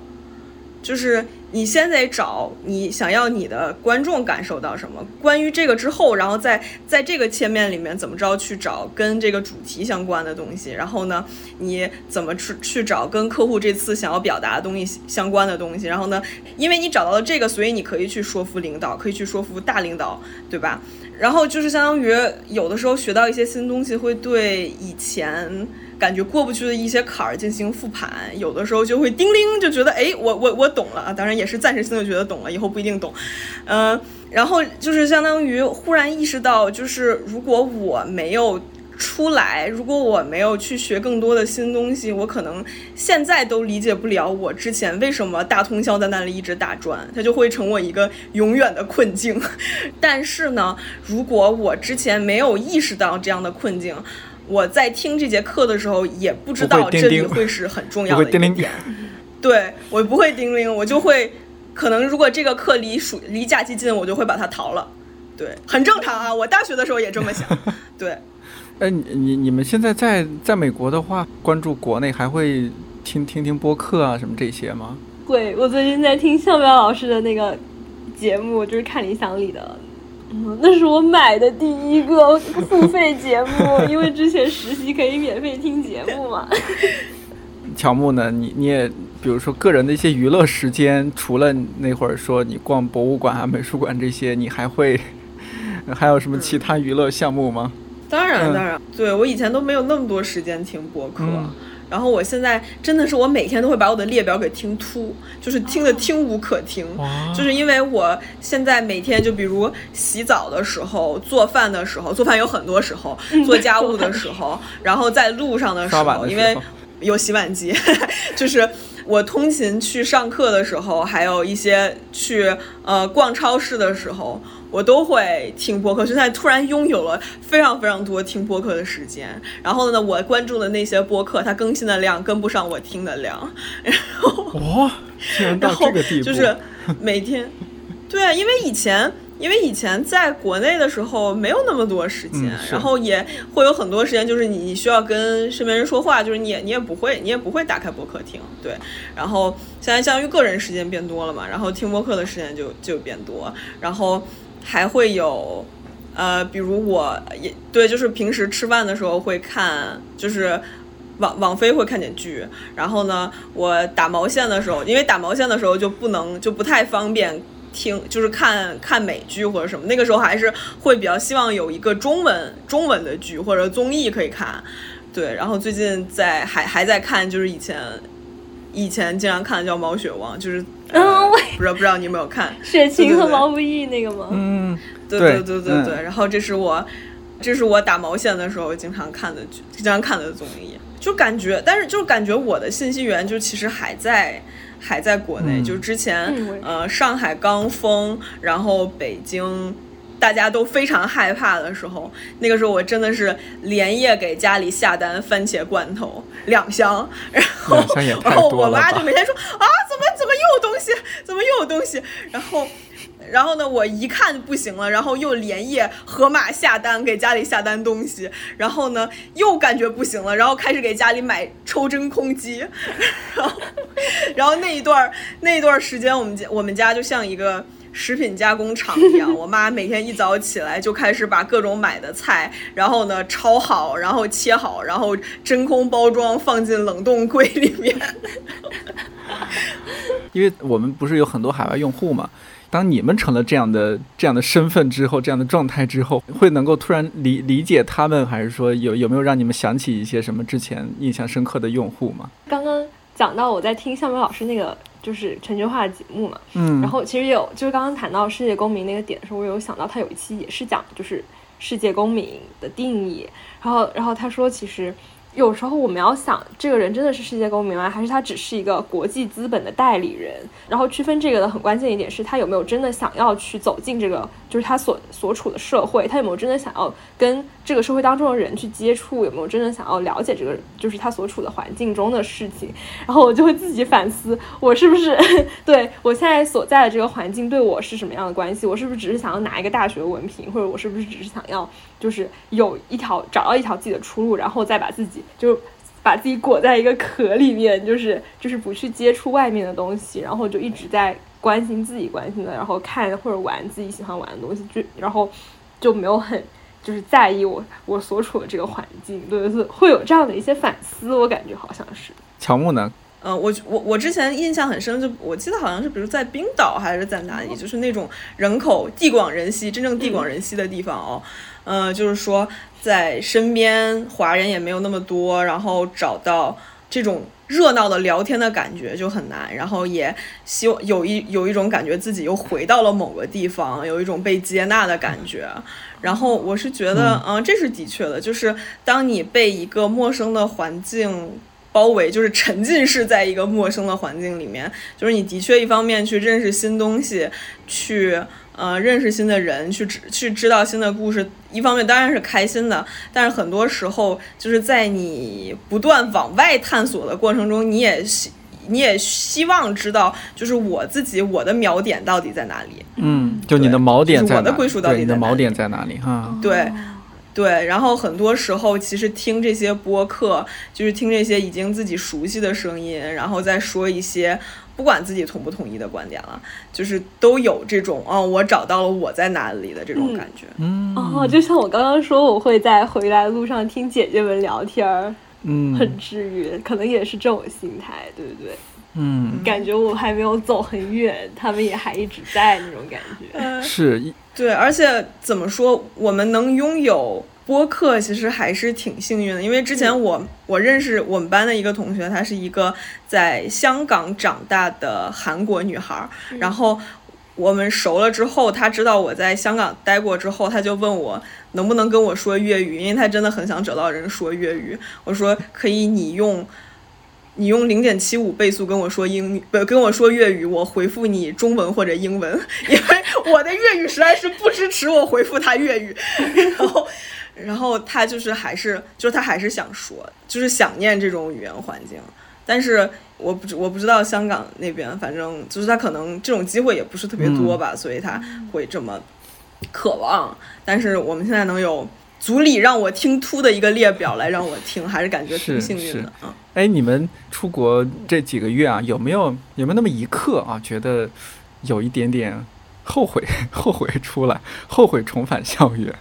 [SPEAKER 3] 就是你先得找你想要你的观众感受到什么。关于这个之后，然后在在这个切面里面怎么着去找跟这个主题相关的东西。然后呢，你怎么去去找跟客户这次想要表达的东西相关的东西。然后呢，因为你找到了这个，所以你可以去说服领导，可以去说服大领导，对吧？然后就是相当于有的时候学到一些新东西，会对以前。感觉过不去的一些坎儿进行复盘，有的时候就会叮铃，就觉得哎，我我我懂了啊！当然也是暂时性的觉得懂了，以后不一定懂。嗯，然后就是相当于忽然意识到，就是如果我没有出来，如果我没有去学更多的新东西，我可能现在都理解不了我之前为什么大通宵在那里一直打转，它就会成我一个永远的困境。但是呢，如果我之前没有意识到这样的困境，我在听这节课的时候，也不知道这里会是很重要的一点。对我不会叮铃，我就会可能如果这个课离暑离假期近，我就会把它逃了。对，很正常啊，我大学的时候也这么想。对，
[SPEAKER 1] 哎，你你你们现在在在美国的话，关注国内还会听听听播客啊什么这些吗？
[SPEAKER 2] 会，我最近在听向彪老师的那个节目，就是看理想里的。嗯，那是我买的第一个付费节目，因为之前实习可以免费听节目嘛。
[SPEAKER 1] 乔木呢？你你也比如说个人的一些娱乐时间，除了那会儿说你逛博物馆啊、美术馆这些，你还会还有什么其他娱乐项目吗？
[SPEAKER 3] 当然，
[SPEAKER 1] 嗯
[SPEAKER 3] 当然，对我以前都没有那么多时间听播客，
[SPEAKER 1] 嗯
[SPEAKER 3] 然后我现在真的是我每天都会把我的列表给听秃，就是听的
[SPEAKER 1] 哦
[SPEAKER 3] 听无可听。就是因为我现在每天就比如洗澡的时候、做饭的时候，做饭有很多时候，做家务的时候，然后在路上的时候，因为有洗碗机，就是我通勤去上课的时候，还有一些去呃逛超市的时候，我都会听播客。现在突然拥有了非常非常多听播客的时间，然后呢，我关注的那些播客，它更新的量跟不上我听的量，
[SPEAKER 1] 然
[SPEAKER 3] 后
[SPEAKER 1] 这个地步，
[SPEAKER 3] 就是每天，对啊，因为以前。因为以前在国内的时候没有那么多时间，
[SPEAKER 1] 嗯
[SPEAKER 3] 然后也会有很多时间，就是你你需要跟身边人说话，就是你也你也不会你也不会打开播客听，对。然后现在相当于个人时间变多了嘛，然后听播客的时间就就变多，然后还会有，呃，比如我也对，就是平时吃饭的时候会看，就是。网网飞会看点剧，然后呢，我打毛线的时候，因为打毛线的时候就不能就不太方便听，就是看看美剧或者什么，那个时候还是会比较希望有一个中文中文的剧或者综艺可以看，对。然后最近在还还在看，就是以前以前经常看的叫《毛血旺》，就是
[SPEAKER 2] 嗯我
[SPEAKER 3] 不知道不知道你有没有看？
[SPEAKER 2] 雪晴和毛不易那个吗？
[SPEAKER 1] 嗯，
[SPEAKER 3] 对
[SPEAKER 1] 对
[SPEAKER 3] 对对对
[SPEAKER 1] 嗯。
[SPEAKER 3] 然后这是我，这是我打毛线的时候经常看的剧，经常看的综艺。就感觉，但是就感觉我的信息源就其实还在还在国内，
[SPEAKER 1] 嗯
[SPEAKER 3] 就之前、呃上海刚封，然后北京。大家都非常害怕的时候，那个时候我真的是连夜给家里下单番茄罐头两箱，然后然后我妈就每天说啊，怎么怎么又有东西，怎么又有东西，然后然后呢，我一看不行了，然后又连夜盒马下单给家里下单东西，然后呢又感觉不行了，然后开始给家里买抽真空机，然后然后那一段儿那一段儿时间，我们家我们家就像一个。食品加工厂一样，我妈每天一早起来就开始把各种买的菜，然后呢焯好，然后切好，然后真空包装放进冷冻柜里面。
[SPEAKER 1] 因为我们不是有很多海外用户嘛，当你们成了这样的这样的身份之后，这样的状态之后，会能够突然理理解他们，还是说有有没有让你们想起一些什么之前印象深刻的用户吗？
[SPEAKER 2] 刚刚讲到我在听向明老师那个就是全球化的节目嘛，
[SPEAKER 1] 嗯，
[SPEAKER 2] 然后其实有就是刚刚谈到世界公民那个点的时候，我有想到他有一期也是讲就是世界公民的定义，然后然后他说其实。有时候我们要想，这个人真的是世界公民吗？还是他只是一个国际资本的代理人？然后区分这个的很关键一点是他有没有真的想要去走进这个，就是他所所处的社会，他有没有真的想要跟这个社会当中的人去接触，有没有真的想要了解这个，就是他所处的环境中的事情？然后我就会自己反思，我是不是 对我现在所在的这个环境对我是什么样的关系？我是不是只是想要拿一个大学文凭，或者我是不是只是想要就是有一条找到一条自己的出路，然后再把自己就把自己裹在一个壳里面，就是就是不去接触外面的东西，然后就一直在关心自己关心的，然后看或者玩自己喜欢玩的东西，就然后就没有很就是在意我我所处的这个环境，对，是会有这样的一些反思，我感觉好像是。
[SPEAKER 1] 乔木呢？
[SPEAKER 3] 嗯，我我我之前印象很深，就我记得好像是，比如在冰岛还是在哪里，就是那种人口地广人稀、真正地广人稀的地方哦。嗯、就是说在身边华人也没有那么多，然后找到这种热闹的聊天的感觉就很难，然后也希望有一有一种感觉自己又回到了某个地方，有一种被接纳的感觉。然后我是觉得，嗯、这是的确的，就是当你被一个陌生的环境包围，就是沉浸式在一个陌生的环境里面，就是你的确一方面去认识新东西，去呃认识新的人，去知去知道新的故事，一方面当然是开心的，但是很多时候就是在你不断往外探索的过程中，你也希你也希望知道，就是我自己我的锚点到底在哪里。
[SPEAKER 1] 嗯，就你的锚点
[SPEAKER 3] 就是我的？归属到底，
[SPEAKER 1] 你的锚点在哪里？哈，
[SPEAKER 3] 对，对，然后很多时候其实听这些播客，就是听这些已经自己熟悉的声音，然后再说一些不管自己同不同意的观点了，就是都有这种哦，我找到了我在哪里的这种感觉。
[SPEAKER 1] 嗯
[SPEAKER 2] 哦，就像我刚刚说，我会在回来路上听姐姐们聊天儿，
[SPEAKER 1] 嗯
[SPEAKER 2] 很治愈，可能也是这种心态，对不对？
[SPEAKER 1] 嗯
[SPEAKER 2] 感觉我还没有走很远，他们也还一直在那种感觉。
[SPEAKER 1] 是一
[SPEAKER 3] 对，而且怎么说，我们能拥有播客，其实还是挺幸运的。因为之前我我认识我们班的一个同学，她是一个在香港长大的韩国女孩儿，然后。我们熟了之后，她知道我在香港待过之后，她就问我能不能跟我说粤语，因为她真的很想找到人说粤语。我说可以，你用你用零点七五倍速跟我说英语，不跟我说粤语，我回复你中文或者英文，因为我的粤语实在是不支持我回复他粤语。然后，然后他就是还是就是他还是想说，就是想念这种语言环境，但是我不知我不知道香港那边，反正就是他可能这种机会也不是特别多吧，所以他会这么渴望。但是我们现在能有。足以让我听秃的一个列表来让我听，还是感觉挺幸运的啊。
[SPEAKER 1] 哎，你们出国这几个月啊，有没有有没有那么一刻啊，觉得有一点点后悔，后悔出来，后悔重返校园？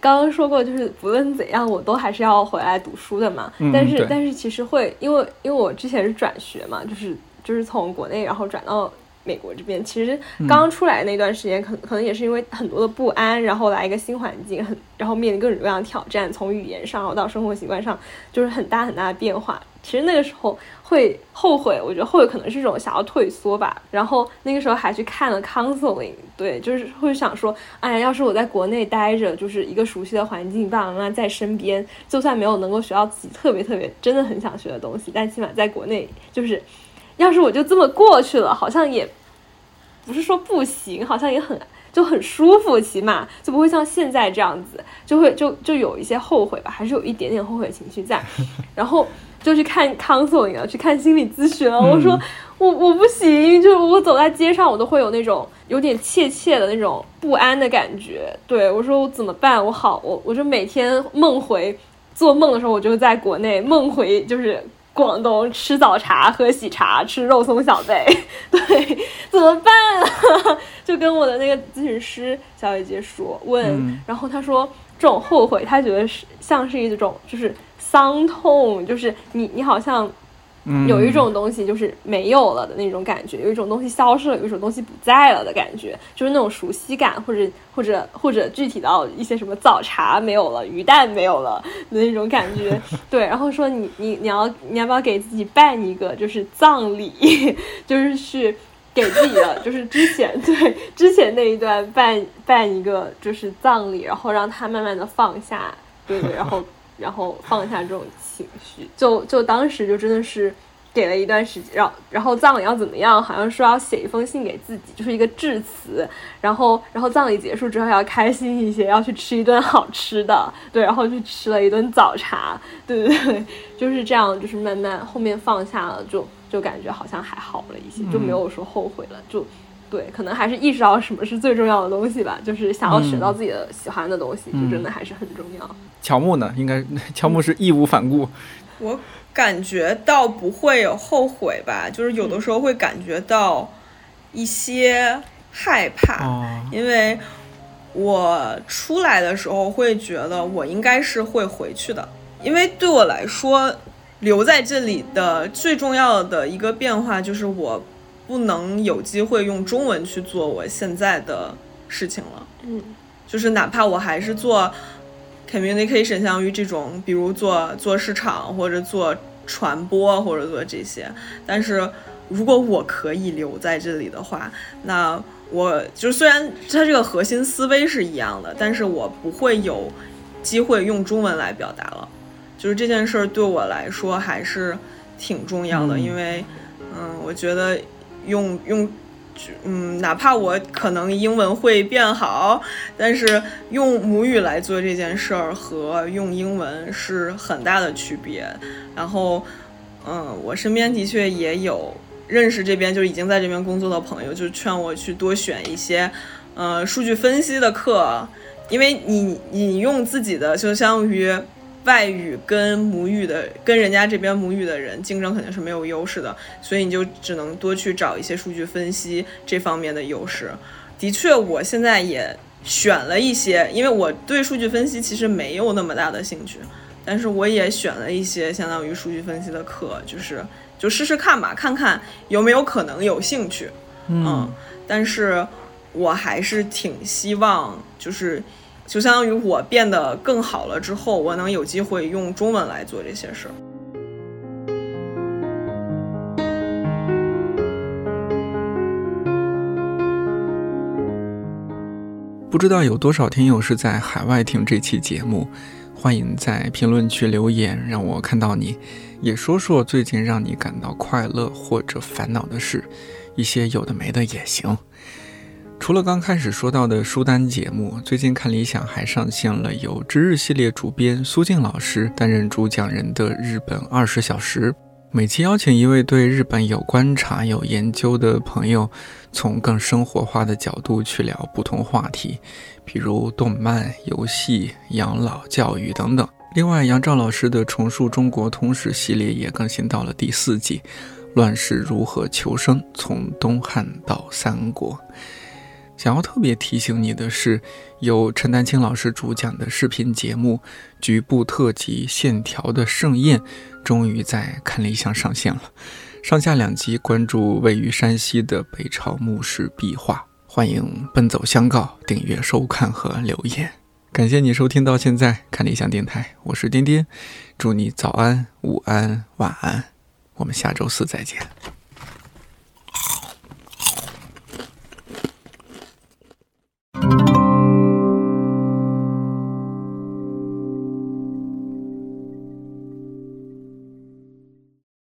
[SPEAKER 2] 刚刚说过，就是不论怎样，我都还是要回来读书的嘛。
[SPEAKER 1] 嗯
[SPEAKER 2] 但是但是其实会，因为因为我之前是转学嘛，就是就是从国内然后转到美国这边。其实刚出来那段时间，可能可能也是因为很多的不安，然后来一个新环境，很然后面临各种各样的挑战，从语言上到生活习惯上，就是很大很大的变化。其实那个时候会后悔，我觉得后悔可能是一种想要退缩吧。然后那个时候还去看了 counseling，对，就是会想说，哎呀，要是我在国内待着，就是一个熟悉的环境，爸爸妈妈在身边，就算没有能够学到自己特别特别真的很想学的东西，但起码在国内，就是要是我就这么过去了，好像也不是说不行，好像也很就很舒服，起码就不会像现在这样子，就会就就有一些后悔吧，还是有一点点后悔情绪在，然后就去看 counseling 了，去看心理咨询了。我说我我不行，就是我走在街上，我都会有那种有点怯怯的那种不安的感觉。对我说我怎么办？我好我我就每天梦回做梦的时候，我就在国内梦回就是。广东吃早茶、喝喜茶、吃肉松小贝，对，怎么办啊？就跟我的那个咨询师小姐姐说问，
[SPEAKER 1] 嗯
[SPEAKER 2] 然后她说这种后悔，她觉得是像是一种就是伤痛，就是你你好像
[SPEAKER 1] 嗯，
[SPEAKER 2] 有一种东西就是没有了的那种感觉，有一种东西消失了，有一种东西不在了的感觉，就是那种熟悉感，或者或者或者具体到一些什么早茶没有了，鱼蛋没有了的那种感觉。对，然后说你你你要你要不要给自己办一个就是葬礼，就是去给自己的就是之前 对之前那一段办办一个就是葬礼，然后让他慢慢的放下，对对，然后然后放下这种情绪，就就当时就真的是给了一段时间，然后然后葬礼要怎么样，好像说要写一封信给自己，就是一个致辞，然后然后葬礼结束之后要开心一些，要去吃一顿好吃的，对，然后去吃了一顿早茶，对对 对，就是这样，就是慢慢后面放下了，就就感觉好像还好了一些，就没有说后悔了，就。对，可能还是意识到什么是最重要的东西吧，就是想要学到自己的喜欢的东西，就真的还是很重要。
[SPEAKER 1] 乔木呢？应该 乔木是义无反顾。
[SPEAKER 3] 我感觉到不会有后悔吧，就是有的时候会感觉到一些害怕，
[SPEAKER 1] 哦，
[SPEAKER 3] 因为我出来的时候会觉得我应该是会回去的，因为对我来说，留在这里的最重要的一个变化就是我不能有机会用中文去做我现在的事情了。
[SPEAKER 2] 嗯
[SPEAKER 3] 就是哪怕我还是做 communication，相当于这种，比如做做市场或者做传播或者做这些，但是如果我可以留在这里的话，那我就虽然它这个核心思维是一样的，但是我不会有机会用中文来表达了。就是这件事儿对我来说还是挺重要的，
[SPEAKER 1] 嗯
[SPEAKER 3] 因为嗯，我觉得用用。嗯，哪怕我可能英文会变好，但是用母语来做这件事儿和用英文是很大的区别。然后，嗯，我身边的确也有认识这边就已经在这边工作的朋友，就劝我去多选一些，呃，数据分析的课，因为你你用自己的就相当于外语跟母语的跟人家这边母语的人竞争肯定是没有优势的，所以你就只能多去找一些数据分析这方面的优势。的确，我现在也选了一些，因为我对数据分析其实没有那么大的兴趣，但是我也选了一些相当于数据分析的课，就是就试试看吧，看看有没有可能有兴趣。嗯，但是我还是挺希望，就是就相当于我变得更好了之后，我能有机会用中文来做这些事儿。
[SPEAKER 1] 不知道有多少听友是在海外听这期节目，欢迎在评论区留言，让我看到你，也说说最近让你感到快乐或者烦恼的事，一些有的没的也行。除了刚开始说到的书单节目，最近看理想还上线了由知日系列主编苏静老师担任主讲人的日本二十小时。每期邀请一位对日本有观察、有研究的朋友，从更生活化的角度去聊不同话题，比如动漫、游戏、养老、教育等等。另外，杨照老师的重塑中国通史系列也更新到了第四季，《乱世如何求生：从东汉到三国》。想要特别提醒你的是，由陈丹青老师主讲的视频节目《局部特辑：线条的盛宴》终于在看理想上线了。上下两集关注位于山西的北朝墓室壁画，欢迎奔走相告、订阅收看和留言。感谢你收听到现在看理想电台，我是丁丁，祝你早安、午安、晚安，我们下周四再见。